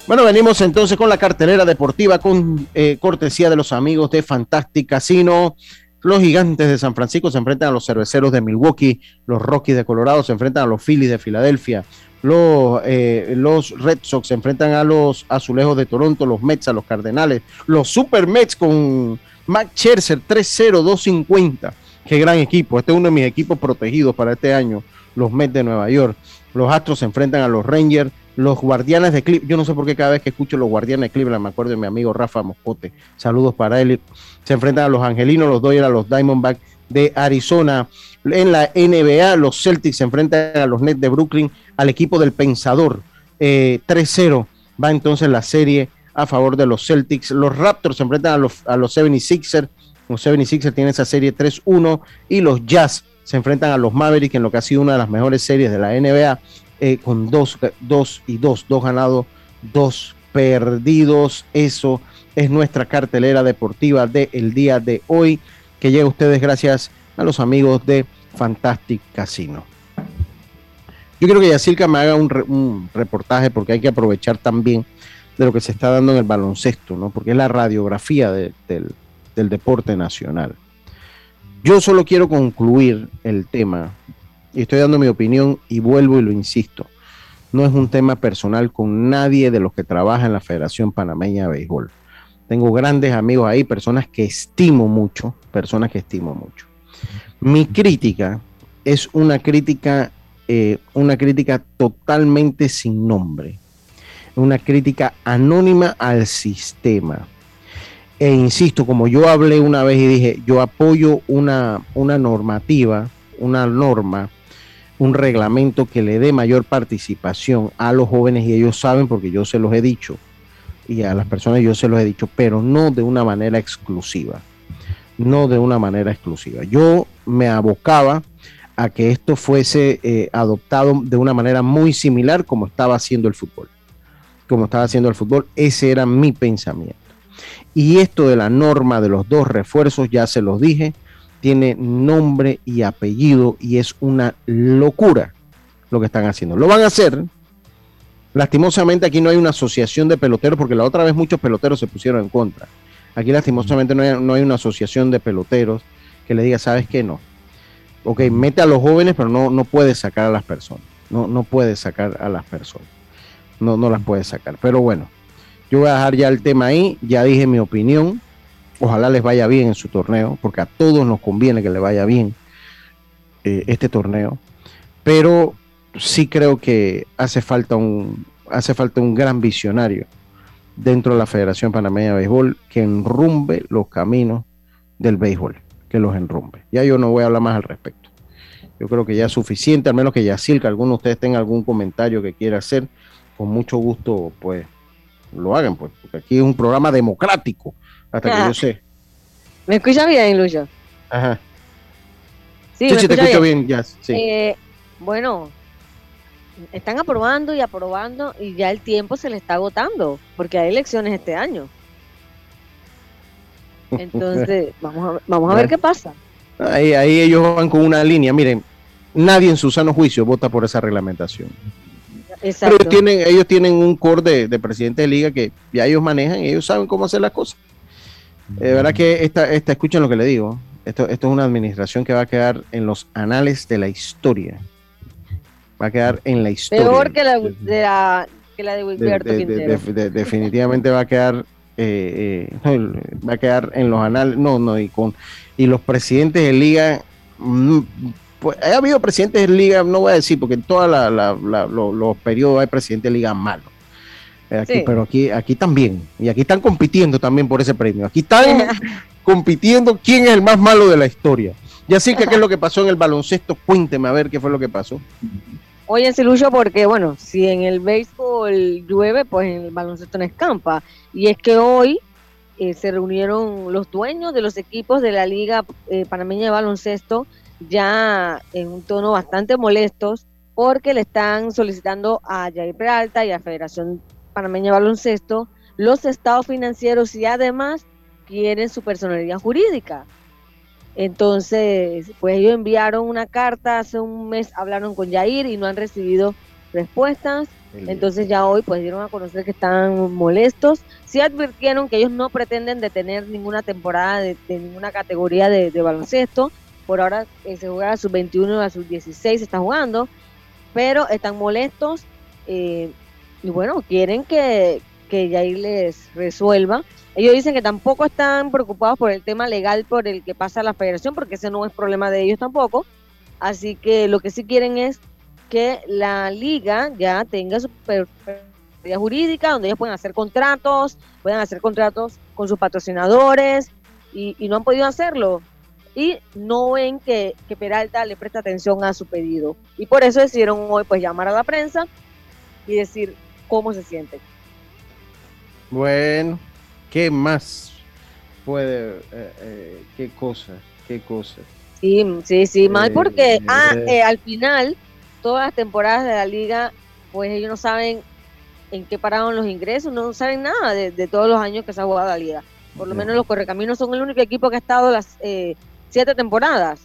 Bueno, venimos entonces con la cartelera deportiva con eh, cortesía de los amigos de Fantastic Casino. Los gigantes de San Francisco se enfrentan a los cerveceros de Milwaukee, los Rockies de Colorado se enfrentan a los Phillies de Filadelfia, los, eh, los Red Sox se enfrentan a los Azulejos de Toronto, los Mets a los Cardenales, los Super Mets con Mac Scherzer 3-0-250. Qué gran equipo, este es uno de mis equipos protegidos para este año, los Mets de Nueva York. Los Astros se enfrentan a los Rangers, los Guardianes de Cleveland, yo no sé por qué cada vez que escucho los Guardianes de Cleveland me acuerdo de mi amigo Rafa Moscote, saludos para él, se enfrentan a los Angelinos, los Dodgers, a los Diamondbacks de Arizona, en la NBA los Celtics se enfrentan a los Nets de Brooklyn, al equipo del Pensador, 3-0 eh, va entonces la serie a favor de los Celtics, los Raptors se enfrentan a los, a los 76ers, los 76ers tienen esa serie 3-1 y los Jazz se enfrentan a los Mavericks en lo que ha sido una de las mejores series de la NBA eh, con dos, dos y dos, dos ganados, dos perdidos. Eso es nuestra cartelera deportiva del día de hoy, que llega a ustedes gracias a los amigos de Fantastic Casino. Yo quiero que Yacirca me haga un, reportaje porque hay que aprovechar también de lo que se está dando en el baloncesto, ¿no? Porque es la radiografía del deporte nacional. Yo solo quiero concluir el tema y estoy dando mi opinión y vuelvo y lo insisto. No es un tema personal con nadie de los que trabaja en la Federación Panameña de Béisbol. Tengo grandes amigos ahí, personas que estimo mucho, personas que estimo mucho. Mi crítica es una crítica, eh, una crítica totalmente sin nombre, una crítica anónima al sistema. E insisto, como yo hablé una vez y dije, yo apoyo una, una normativa, una norma, un reglamento que le dé mayor participación a los jóvenes y ellos saben porque yo se los he dicho y a las personas yo se los he dicho, pero no de una manera exclusiva. No de una manera exclusiva. Yo me abocaba a que esto fuese eh, adoptado de una manera muy similar como estaba haciendo el fútbol. Como estaba haciendo el fútbol, ese era mi pensamiento. Y esto de la norma de los dos refuerzos, ya se los dije, tiene nombre y apellido y es una locura lo que están haciendo. Lo van a hacer Lastimosamente aquí no hay una asociación de peloteros porque la otra vez muchos peloteros se pusieron en contra. Aquí lastimosamente no hay, una asociación de peloteros que le diga, ¿sabes qué? No. Ok, mete a los jóvenes, pero no, no puedes sacar a las personas. No, no puedes sacar a las personas. No, no las puedes sacar. Pero bueno, yo voy a dejar ya el tema ahí. Ya dije mi opinión. Ojalá les vaya bien en su torneo, porque a todos nos conviene que le vaya bien eh, este torneo. Pero sí creo que hace falta un, hace falta un gran visionario dentro de la Federación Panameña de Béisbol que enrumbe los caminos del béisbol, que los enrumbe. Ya yo no voy a hablar más al respecto. Yo creo que ya es suficiente, al menos que ya que alguno de ustedes tenga algún comentario que quiera hacer, con mucho gusto, pues lo hagan, pues, porque aquí es un programa democrático, hasta que yo sé. ¿Me escucha bien, Lucho? Ajá. Sí, sí, te escucho bien, ya. Sí. Eh, bueno, están aprobando y aprobando y ya el tiempo se le está agotando porque hay elecciones este año. *laughs* Entonces, vamos a, vamos a ver qué pasa. Ahí, ahí ellos van con una línea. Miren, nadie en su sano juicio vota por esa reglamentación. Pero ellos tienen, ellos tienen un core de, presidente de liga que ya ellos manejan y ellos saben cómo hacer las cosas. De verdad que esta, esta, escuchen lo que le digo. Esto, esto es una administración que va a quedar en los anales de la historia va a quedar en la historia. Peor que la de, la, que la de Wilberto definitivamente va a quedar eh, eh, va a quedar en los anales, no, no, y con y los presidentes de liga, mm, pues ha habido presidentes de liga, no voy a decir, porque en todos los periodos hay presidentes de liga malos. Eh, pero aquí, aquí también, y aquí están compitiendo también por ese premio. Aquí están *laughs* compitiendo quién es el más malo de la historia. Ya sé que qué es lo que pasó en el baloncesto, cuénteme a ver qué fue lo que pasó. Oye, Lucho, porque bueno, si en el béisbol llueve, pues en el baloncesto no escampa. Y es que hoy eh, se reunieron los dueños de los equipos de la Liga eh, Panameña de Baloncesto, ya en un tono bastante molestos, porque le están solicitando a Jair Peralta y a Federación Panameña Baloncesto los estados financieros y además quieren su personalidad jurídica. Entonces, pues ellos enviaron una carta, hace un mes hablaron con Yair y no han recibido respuestas. Entonces ya hoy pues dieron a conocer que están molestos. Sí advirtieron que ellos no pretenden detener ninguna temporada de, ninguna categoría de, baloncesto. Por ahora eh, se juega a sus 21 a sus 16 se está jugando, pero están molestos eh, y bueno, quieren que, que Yair les resuelva ellos dicen que tampoco están preocupados por el tema legal por el que pasa la federación, porque ese no es problema de ellos tampoco. Así que lo que sí quieren es que la liga ya tenga su personalidad jurídica, donde ellos puedan hacer contratos, puedan hacer contratos con sus patrocinadores, y, no han podido hacerlo. Y no ven que, que Peralta le presta atención a su pedido. Y por eso decidieron hoy pues llamar a la prensa y decir cómo se sienten. Bueno, ¿Qué más puede, eh, eh, qué cosa, qué cosa? Sí, sí, sí, mal porque eh, ah, al final todas las temporadas de la liga, pues ellos no saben en qué pararon los ingresos, no saben nada de, todos los años que se ha jugado la liga. Por lo menos los Correcaminos son el único equipo que ha estado las siete temporadas.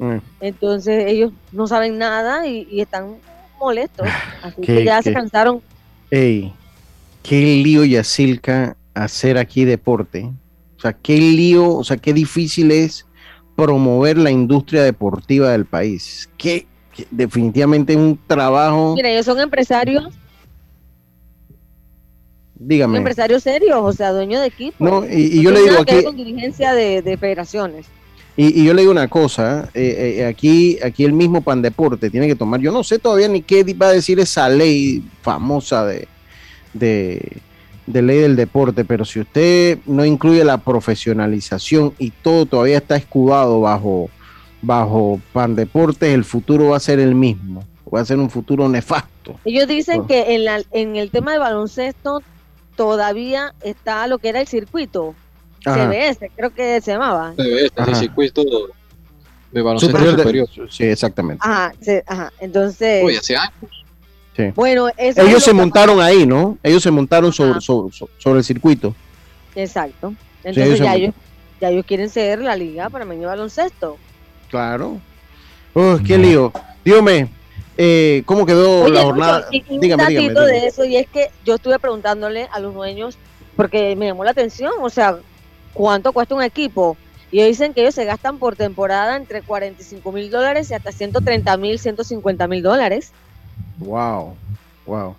Mm. Entonces ellos no saben nada y, están molestos. Así que ya se cansaron. Ey, qué lío, Yacilca, hacer aquí deporte. O sea, qué lío, o sea, qué difícil es promover la industria deportiva del país. Qué, definitivamente un trabajo. Mira, ellos son empresarios. Dígame. Empresarios serios, o sea, dueños de equipo. No, y, yo le digo aquí. Con dirigencia de, federaciones. Y, yo le digo una cosa, eh, eh, aquí, aquí el mismo Pan Deporte tiene que tomar, yo no sé todavía ni qué va a decir esa ley famosa de, de, de ley del deporte, pero si usted no incluye la profesionalización y todo todavía está escudado bajo, bajo Pan Deportes, el futuro va a ser el mismo, va a ser un futuro nefasto. Ellos dicen que en, la, en el tema del baloncesto todavía está lo que era el circuito, CBS, creo que se llamaba. CBS, el circuito de baloncesto superior. Sí, exactamente. Ajá, ajá. entonces... Oye, hace años. Bueno, ellos se montaron ahí, ¿no? Ellos se montaron sobre, sobre, el circuito. Exacto. Entonces ya, ellos, ya ellos quieren ser la liga para medio baloncesto. Claro. Oh, qué lío. Dígame, eh, ¿cómo quedó la jornada? un de eso, y es que yo estuve preguntándole a los dueños, porque me llamó la atención, o sea, ¿cuánto cuesta un equipo? Y ellos dicen que ellos se gastan por temporada entre 45 mil dólares y hasta 130 mil, 150 mil dólares. Wow, wow.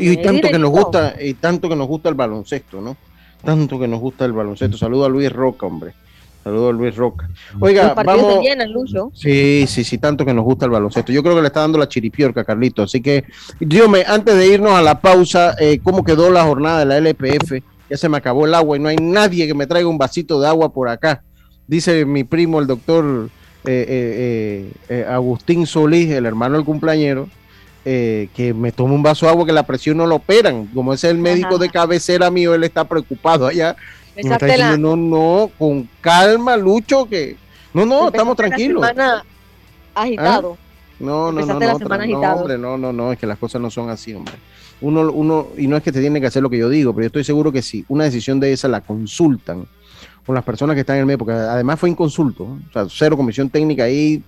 y tanto que nos gusta, y tanto que nos gusta el baloncesto, ¿no? Tanto que nos gusta el baloncesto. Saludo a Luis Roca, hombre. Saludo a Luis Roca. Oiga, vamos. Sí, sí, sí, tanto que nos gusta el baloncesto. Yo creo que le está dando la chiripiorca, Carlito. Así que, dígame, antes de irnos a la pausa, eh, ¿cómo quedó la jornada de la LPF? Ya se me acabó el agua y no hay nadie que me traiga un vasito de agua por acá. Dice mi primo, el doctor eh, eh, Agustín Solís, el hermano del cumpleañero, eh, que me tome un vaso de agua que la presión no lo operan. Como es el médico de cabecera mío, él está preocupado allá. está diciendo, no, no, con calma, Lucho, que... No, no, estamos tranquilos. agitado. ¿Ah? No, no, no, no, no, hombre, no, no, no, es que las cosas no son así, hombre. Uno, uno, y no es que te tiene que hacer lo que yo digo, pero yo estoy seguro que si una decisión de esa la consultan con las personas que están en el medio, porque además fue inconsulto, o sea, cero comisión técnica ahí,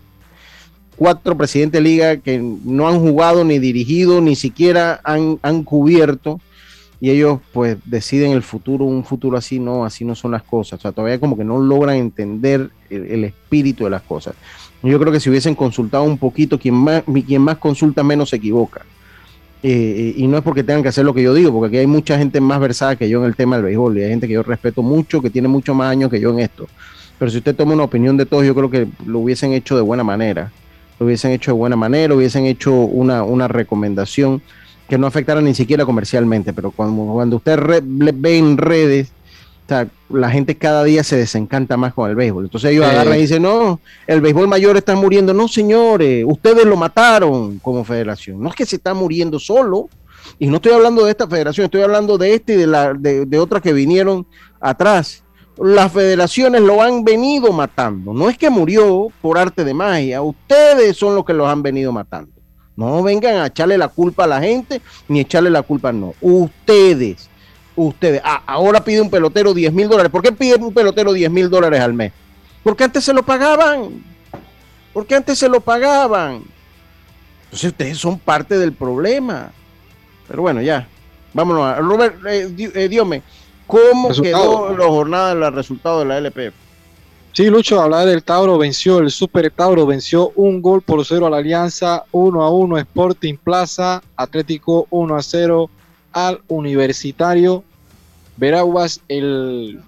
cuatro presidentes de liga que no han jugado ni dirigido, ni siquiera han, han cubierto, y ellos pues deciden el futuro, un futuro así, no, así no son las cosas. O sea, todavía como que no logran entender el, espíritu de las cosas. Yo creo que si hubiesen consultado un poquito, quien más, quien más consulta menos se equivoca. Eh, y no es porque tengan que hacer lo que yo digo, porque aquí hay mucha gente más versada que yo en el tema del béisbol, y hay gente que yo respeto mucho, que tiene mucho más años que yo en esto. Pero si usted toma una opinión de todos, yo creo que lo hubiesen hecho de buena manera lo hubiesen hecho de buena manera, hubiesen hecho una, una recomendación que no afectara ni siquiera comercialmente, pero cuando, cuando usted ve en redes, la gente cada día se desencanta más con el béisbol. Entonces ellos agarran y dicen, no, el béisbol mayor está muriendo. No, señores, ustedes lo mataron como federación. No es que se está muriendo solo. Y no estoy hablando de esta federación, estoy hablando de este y de, la, de, de otras que vinieron atrás las federaciones lo han venido matando. No es que murió por arte de magia, ustedes son los que los han venido matando. No vengan a echarle la culpa a la gente ni echarle la culpa, no. Ustedes, ustedes. Ah, ahora pide un pelotero 10 mil dólares. ¿Por qué pide un pelotero 10 mil dólares al mes? Porque antes se lo pagaban. Porque antes se lo pagaban. Entonces ustedes son parte del problema. Pero bueno, ya. Vámonos a Robert, eh, eh Diome. ¿Cómo quedó la jornada, el resultado de la LPF? Sí, Lucho, hablar del Tauro venció, el Super Tauro venció un gol por cero a la Alianza, 1 a 1 Sporting Plaza, Atlético 1 a 0 al Universitario, Veraguas, el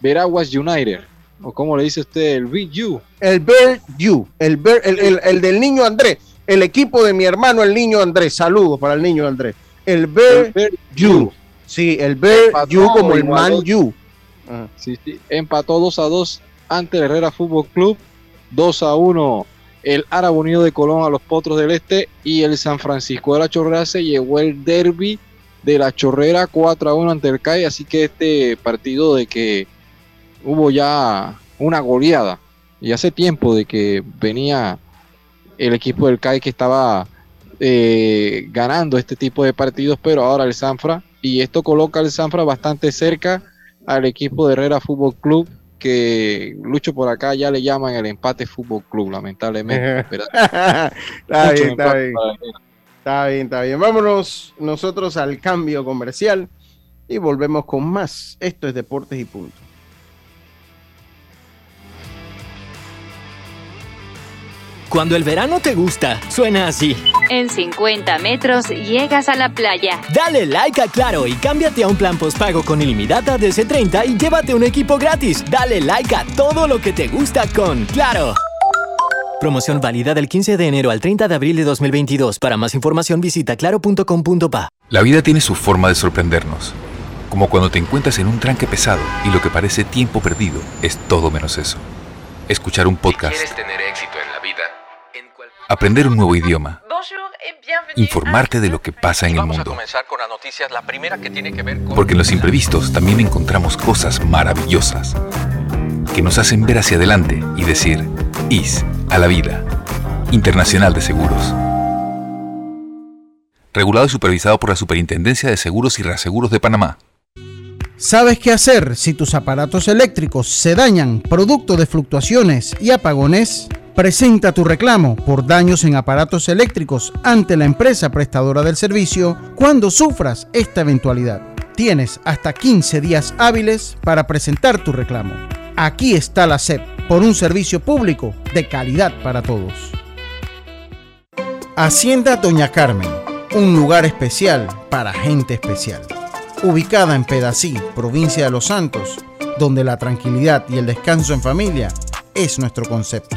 Veraguas United, o como le dice usted, el VU. El VU, el, el, el, del niño Andrés, el equipo de mi hermano, el niño Andrés, saludos para el niño Andrés. El VU. Sí, el B, You como el Man. Sí, sí. Empató 2 a 2 ante el Herrera Fútbol Club. 2 a 1 el Árabe Unido de Colón a los Potros del Este y el San Francisco de la Chorrera se llevó el derby de la Chorrera 4 a 1 ante el CAI. Así que este partido de que hubo ya una goleada y hace tiempo de que venía el equipo del CAI que estaba eh, ganando este tipo de partidos, pero ahora el Sanfra y esto coloca al Sanfra bastante cerca al equipo de Herrera Fútbol Club que Lucho por acá ya le llaman el empate Fútbol Club, lamentablemente. *laughs* está bien, está bien. Está bien, está bien. Vámonos nosotros al cambio comercial y volvemos con más. Esto es Deportes y Punto. Cuando el verano te gusta, suena así. En 50 metros llegas a la playa. Dale like a Claro y cámbiate a un plan postpago con ilimitada de C30 y llévate un equipo gratis. Dale like a todo lo que te gusta con Claro. Promoción válida del 15 de enero al 30 de abril de 2022. Para más información visita claro.com.pa. La vida tiene su forma de sorprendernos. Como cuando te encuentras en un tranque pesado y lo que parece tiempo perdido es todo menos eso. Escuchar un podcast. quieres tener éxito en la vida, aprender un nuevo idioma. Informarte de lo que pasa en el mundo. Porque en los imprevistos también encontramos cosas maravillosas que nos hacen ver hacia adelante y decir, IS a la vida. Internacional de Seguros. Regulado y supervisado por la Superintendencia de Seguros y Reaseguros de Panamá. ¿Sabes qué hacer si tus aparatos eléctricos se dañan producto de fluctuaciones y apagones? Presenta tu reclamo por daños en aparatos eléctricos ante la empresa prestadora del servicio cuando sufras esta eventualidad. Tienes hasta 15 días hábiles para presentar tu reclamo. Aquí está la SEP por un servicio público de calidad para todos. Hacienda Doña Carmen, un lugar especial para gente especial. Ubicada en Pedací, provincia de Los Santos, donde la tranquilidad y el descanso en familia es nuestro concepto.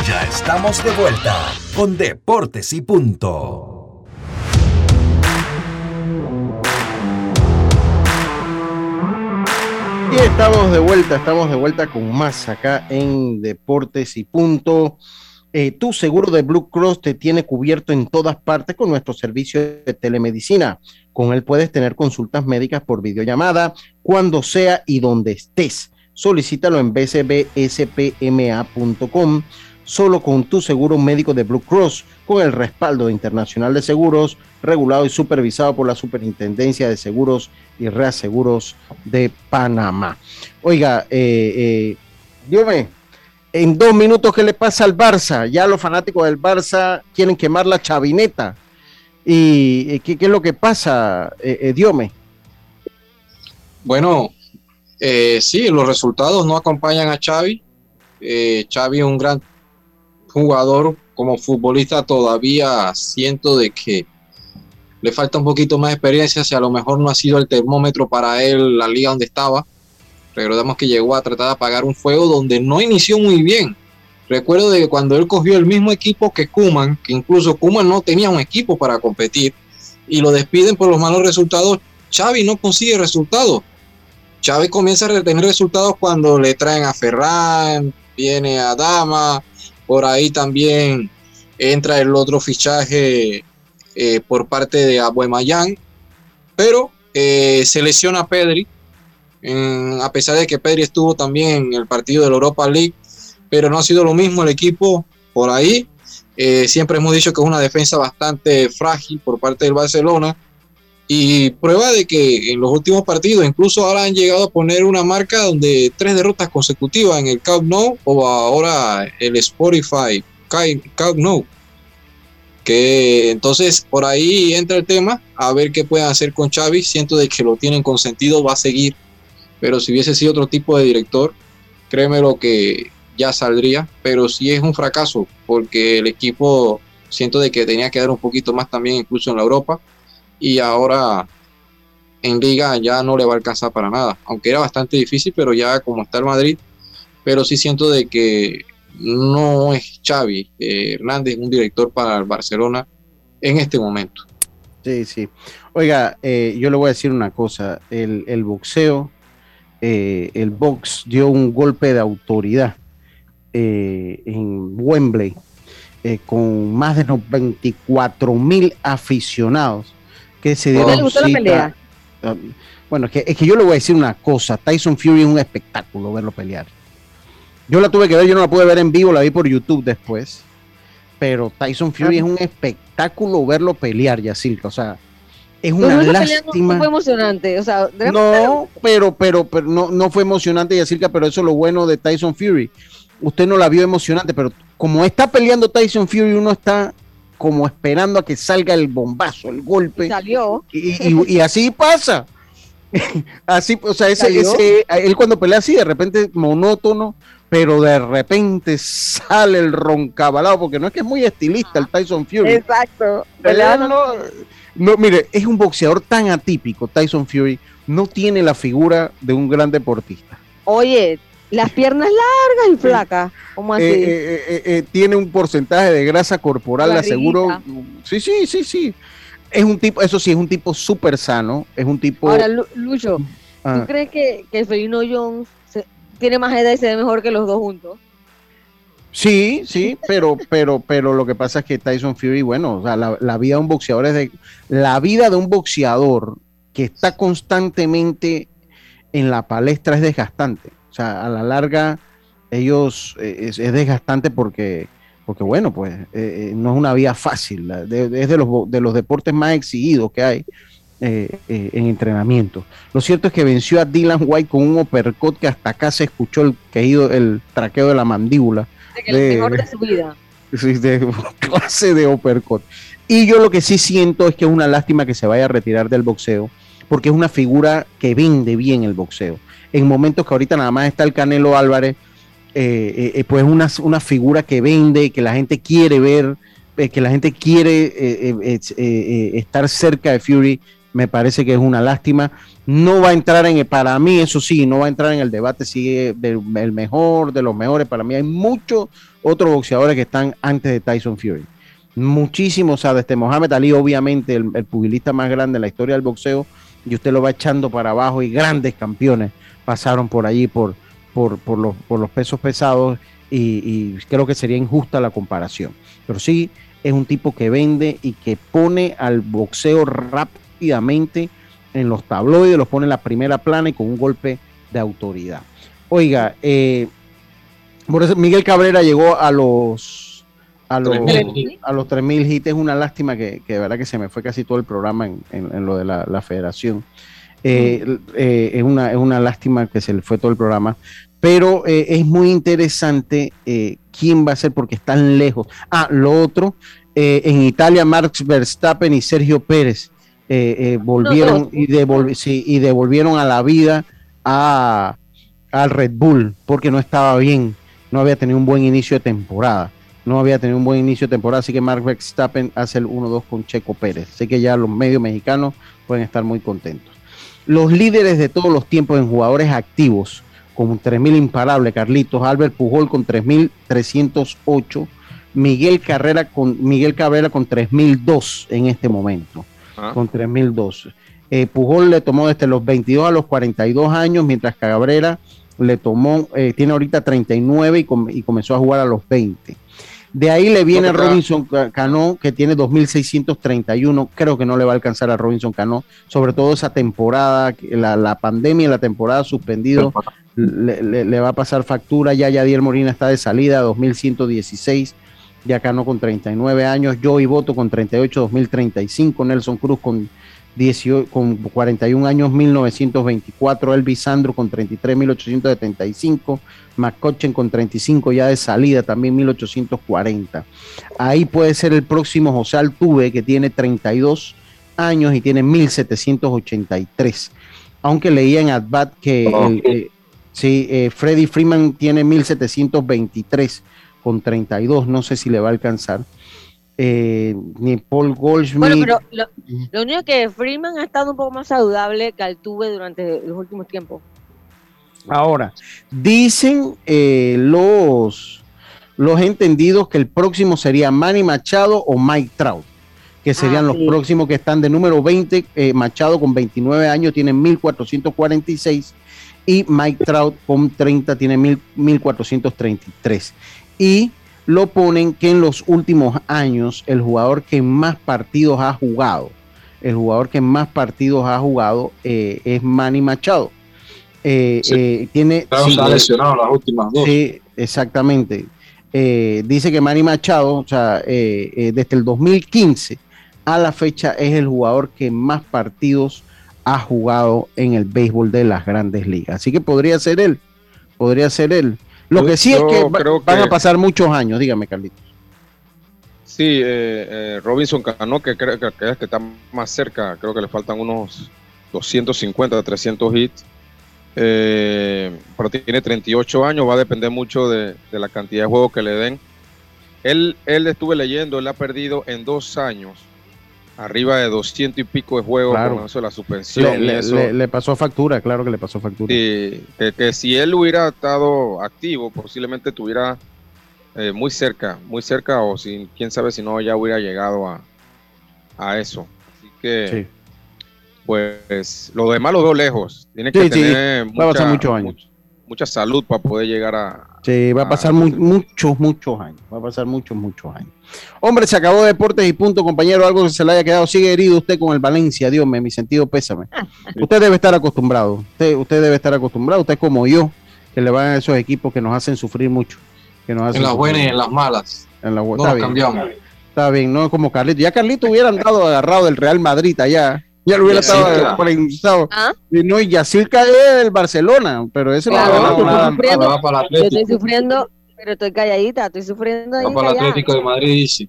Ya estamos de vuelta con Deportes y Punto. Y estamos de vuelta, estamos de vuelta con más acá en Deportes y Punto. Eh, tu seguro de Blue Cross te tiene cubierto en todas partes con nuestro servicio de telemedicina. Con él puedes tener consultas médicas por videollamada cuando sea y donde estés. Solicítalo en bcbspma.com solo con tu seguro médico de Blue Cross, con el respaldo Internacional de Seguros, regulado y supervisado por la Superintendencia de Seguros y Reaseguros de Panamá. Oiga, eh, eh, en dos minutos, ¿qué le pasa al Barça? Ya los fanáticos del Barça quieren quemar la chavineta. ¿Y eh, qué, es lo que pasa, eh, eh Diome? Bueno, sí, los resultados no acompañan a Xavi. Xavi es un gran jugador como futbolista todavía siento de que le falta un poquito más de experiencia, si a lo mejor no ha sido el termómetro para él la liga donde estaba. Recordemos que llegó a tratar de apagar un fuego donde no inició muy bien. Recuerdo de que cuando él cogió el mismo equipo que Kuman, que incluso Kuman no tenía un equipo para competir, y lo despiden por los malos resultados, Xavi no consigue resultados. Xavi comienza a retener resultados cuando le traen a Ferran, viene a Dama, por ahí también entra el otro fichaje eh, por parte de Abuemayán, pero eh, se lesiona Pedri, a pesar de que Pedri estuvo también en el partido de la Europa League, pero no ha sido lo mismo el equipo por ahí. Eh, siempre hemos dicho que es una defensa bastante frágil por parte del Barcelona. Y prueba de que en los últimos partidos, incluso ahora han llegado a poner una marca donde tres derrotas consecutivas en el Camp Nou o ahora el Spotify Camp Nou. Que entonces por ahí entra el tema, a ver qué pueden hacer con Xavi. Siento de que lo tienen consentido, va a seguir. Pero si hubiese sido otro tipo de director, créeme lo que ya saldría. Pero sí es un fracaso, porque el equipo siento de que tenía que dar un poquito más también, incluso en la Europa y ahora en liga ya no le va a alcanzar para nada, aunque era bastante difícil, pero ya como está el Madrid, pero sí siento de que no es Xavi eh, Hernández un director para el Barcelona en este momento. Sí, sí. Oiga, eh, yo le voy a decir una cosa, el, boxeo, eh, el box dio un golpe de autoridad en Wembley con más de 24 mil aficionados que se dieron cita, ah, bueno, es que, es que yo le voy a decir una cosa, Tyson Fury es un espectáculo verlo pelear. Yo la tuve que ver, yo no la pude ver en vivo, la vi por YouTube después. Pero Tyson Fury es un espectáculo verlo pelear, Yacirca. O sea, es una lástima. No fue emocionante, o sea, no, pero, pero, pero no, no fue emocionante, Yacirca, pero eso es lo bueno de Tyson Fury. Usted no la vio emocionante, pero como está peleando Tyson Fury, uno está como esperando a que salga el bombazo, el golpe. Salió. Y, así pasa. *laughs* así, o sea, ese, ese, él cuando pelea así, de repente monótono, pero de repente sale el roncabalado, porque no es que es muy estilista el Tyson Fury. Exacto. No, mire, es un boxeador tan atípico, Tyson Fury, no tiene la figura de un gran deportista. Oye, las piernas largas y flacas, ¿cómo así? Eh, eh, eh, tiene un porcentaje de grasa corporal, le aseguro. Sí, sí, sí, sí. Es un tipo, eso sí, es un tipo súper sano, es un tipo... Ahora, Lucho, ¿tú ah. crees que, que Felino Jones tiene más edad y se ve mejor que los dos juntos? Sí, sí, pero, pero, pero lo que pasa es que Tyson Fury, bueno, o sea, la, vida de un boxeador es de. La vida de un boxeador que está constantemente en la palestra es desgastante. O sea, a la larga, ellos eh, es, desgastante porque, porque bueno, pues eh, eh, no es una vida fácil. es de los, de los deportes más exigidos que hay. en entrenamiento. Lo cierto es que venció a Dylan White con un uppercut que hasta acá se escuchó el quejido, el traqueo de la mandíbula de, de, mejor de su vida. De *laughs* clase de uppercut. Y yo lo que sí siento es que es una lástima que se vaya a retirar del boxeo, porque es una figura que vende bien el boxeo. En momentos que ahorita nada más está el Canelo Álvarez, eh, eh, pues una, figura que vende, que la gente quiere ver, eh, que la gente quiere estar cerca de Fury, me parece que es una lástima. No va a entrar en, para mí, eso sí, no va a entrar en el debate si es el mejor, de los mejores. Para mí hay muchos otros boxeadores que están antes de Tyson Fury. Muchísimos, o sea, desde Mohamed Ali, obviamente, el, pugilista más grande en la historia del boxeo, y usted lo va echando para abajo, y grandes campeones pasaron por allí por, por, por, los, por los pesos pesados, y, y creo que sería injusta la comparación. Pero sí, es un tipo que vende y que pone al boxeo rápidamente en los tabloides, los pone en la primera plana y con un golpe de autoridad. Oiga, eh, por eso Miguel Cabrera llegó a los a los, a los 3.000 hits. Es una lástima que, de verdad que se me fue casi todo el programa en, lo de la, federación. Eh, eh, es, una, es una lástima que se le fue todo el programa. Pero es muy interesante quién va a ser porque están lejos. Ah, lo otro, en Italia, Max Verstappen y Sergio Pérez eh, eh, volvieron y, y devolvieron a la vida a, al Red Bull porque no estaba bien, no había tenido un buen inicio de temporada. No había tenido un buen inicio de temporada, así que Mark Verstappen hace el 1-2 con Checo Pérez. Así que ya los medios mexicanos pueden estar muy contentos. Los líderes de todos los tiempos en jugadores activos, con 3.000 imparable, Carlitos, Albert Pujol con 3.308, Miguel Carrera con Miguel Cabrera con 3.002 en este momento con 3012. Eh, Pujol le tomó desde los 22 a los 42 años, mientras que Cabrera le tomó, eh, tiene ahorita 39 y, y, comenzó a jugar a los 20. De ahí le viene Robinson Cano, que tiene 2.631. Creo que no le va a alcanzar a Robinson Cano, sobre todo esa temporada, la, la pandemia la temporada suspendido, le, le, va a pasar factura. Ya Yadier Molina está de salida, 2.116 no con 39 años, Joey Boto con 38, 2035, Nelson Cruz con, 18, con 41 años, 1924, Elvis Sandro con 33, 1875, McCochen con 35 ya de salida, también 1840. Ahí puede ser el próximo José Altuve, que tiene 32 años y tiene 1783. Aunque leía en Adbat que eh, eh, Freddy Freeman tiene 1723 con 32, no sé si le va a alcanzar. Eh, ni Paul Goldschmidt. Bueno, pero lo, único que Freeman ha estado un poco más saludable que Altuve durante los últimos tiempos. Ahora, dicen eh, los, los entendidos que el próximo sería Manny Machado o Mike Trout, que serían ah, los próximos que están de número 20. Eh, Machado con 29 años tiene 1446 y Mike Trout con 30 tiene 1433 y lo ponen que en los últimos años el jugador que más partidos ha jugado el jugador que más partidos ha jugado es Manny Machado. tiene, sí, lesionado las últimas dos. Sí, exactamente. dice que Manny Machado, o sea, desde el 2015 a la fecha es el jugador que más partidos ha jugado en el béisbol de las grandes ligas. Así que podría ser él, podría ser él. Lo que sí es que, van a pasar muchos años, dígame Carlitos. Sí, eh, eh, Robinson Cano, que creo que, que, está más cerca, creo que le faltan unos 250, 300 hits. Eh, pero tiene 38 años, va a depender mucho de, la cantidad de juegos que le den. Él, él estuve leyendo, él ha perdido en dos años arriba de 200 y pico de juegos con eso de la suspensión. Le, pasó factura, claro que le pasó factura. Sí, que, si él hubiera estado activo, posiblemente estuviera eh, muy cerca, muy cerca, o si, quién sabe si no ya hubiera llegado a, a eso. Así que, pues, lo demás lo veo lejos. Tiene que tener muchos años mucha salud para poder llegar a. Sí, va a pasar muchos, muchos años. Va a pasar muchos, muchos años. Hombre, se acabó Deportes y punto, compañero. Algo que se le haya quedado. Sigue herido usted con el Valencia. Dios mío, mi sentido pésame. *laughs* usted debe estar acostumbrado. Usted, usted debe estar acostumbrado. Usted, como yo, que le van a esos equipos que nos hacen sufrir mucho. Que nos en las buenas y en las malas. En las buenas. cambiamos. Está bien, no como Carlito. Ya Carlito hubiera andado agarrado del Real Madrid allá ya lo hubiera estado por ¿Ah? Y no, y Yacirca es del Barcelona, pero ese claro, no ha nada. Para Yo estoy sufriendo, pero estoy calladita, estoy sufriendo ahí. Va para el Atlético de Madrid, dice.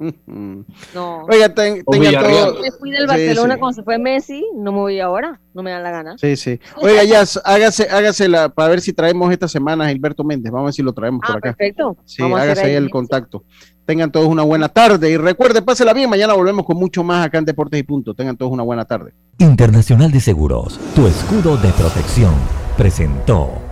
*laughs* No. Oiga, ten, tenga todo. Me fui del Barcelona cuando se fue Messi, no me voy ahora, no me dan la gana. Sí, sí. Oiga, ya, hágase, hágase la, para ver si traemos esta semana a Gilberto Méndez. Vamos a ver si lo traemos por ah, acá. Perfecto. Sí, hágase ahí el contacto. Tengan todos una buena tarde y recuerde, pásela bien. Mañana volvemos con mucho más acá en Deportes y Punto. Tengan todos una buena tarde. Internacional de Seguros, tu escudo de protección, presentó.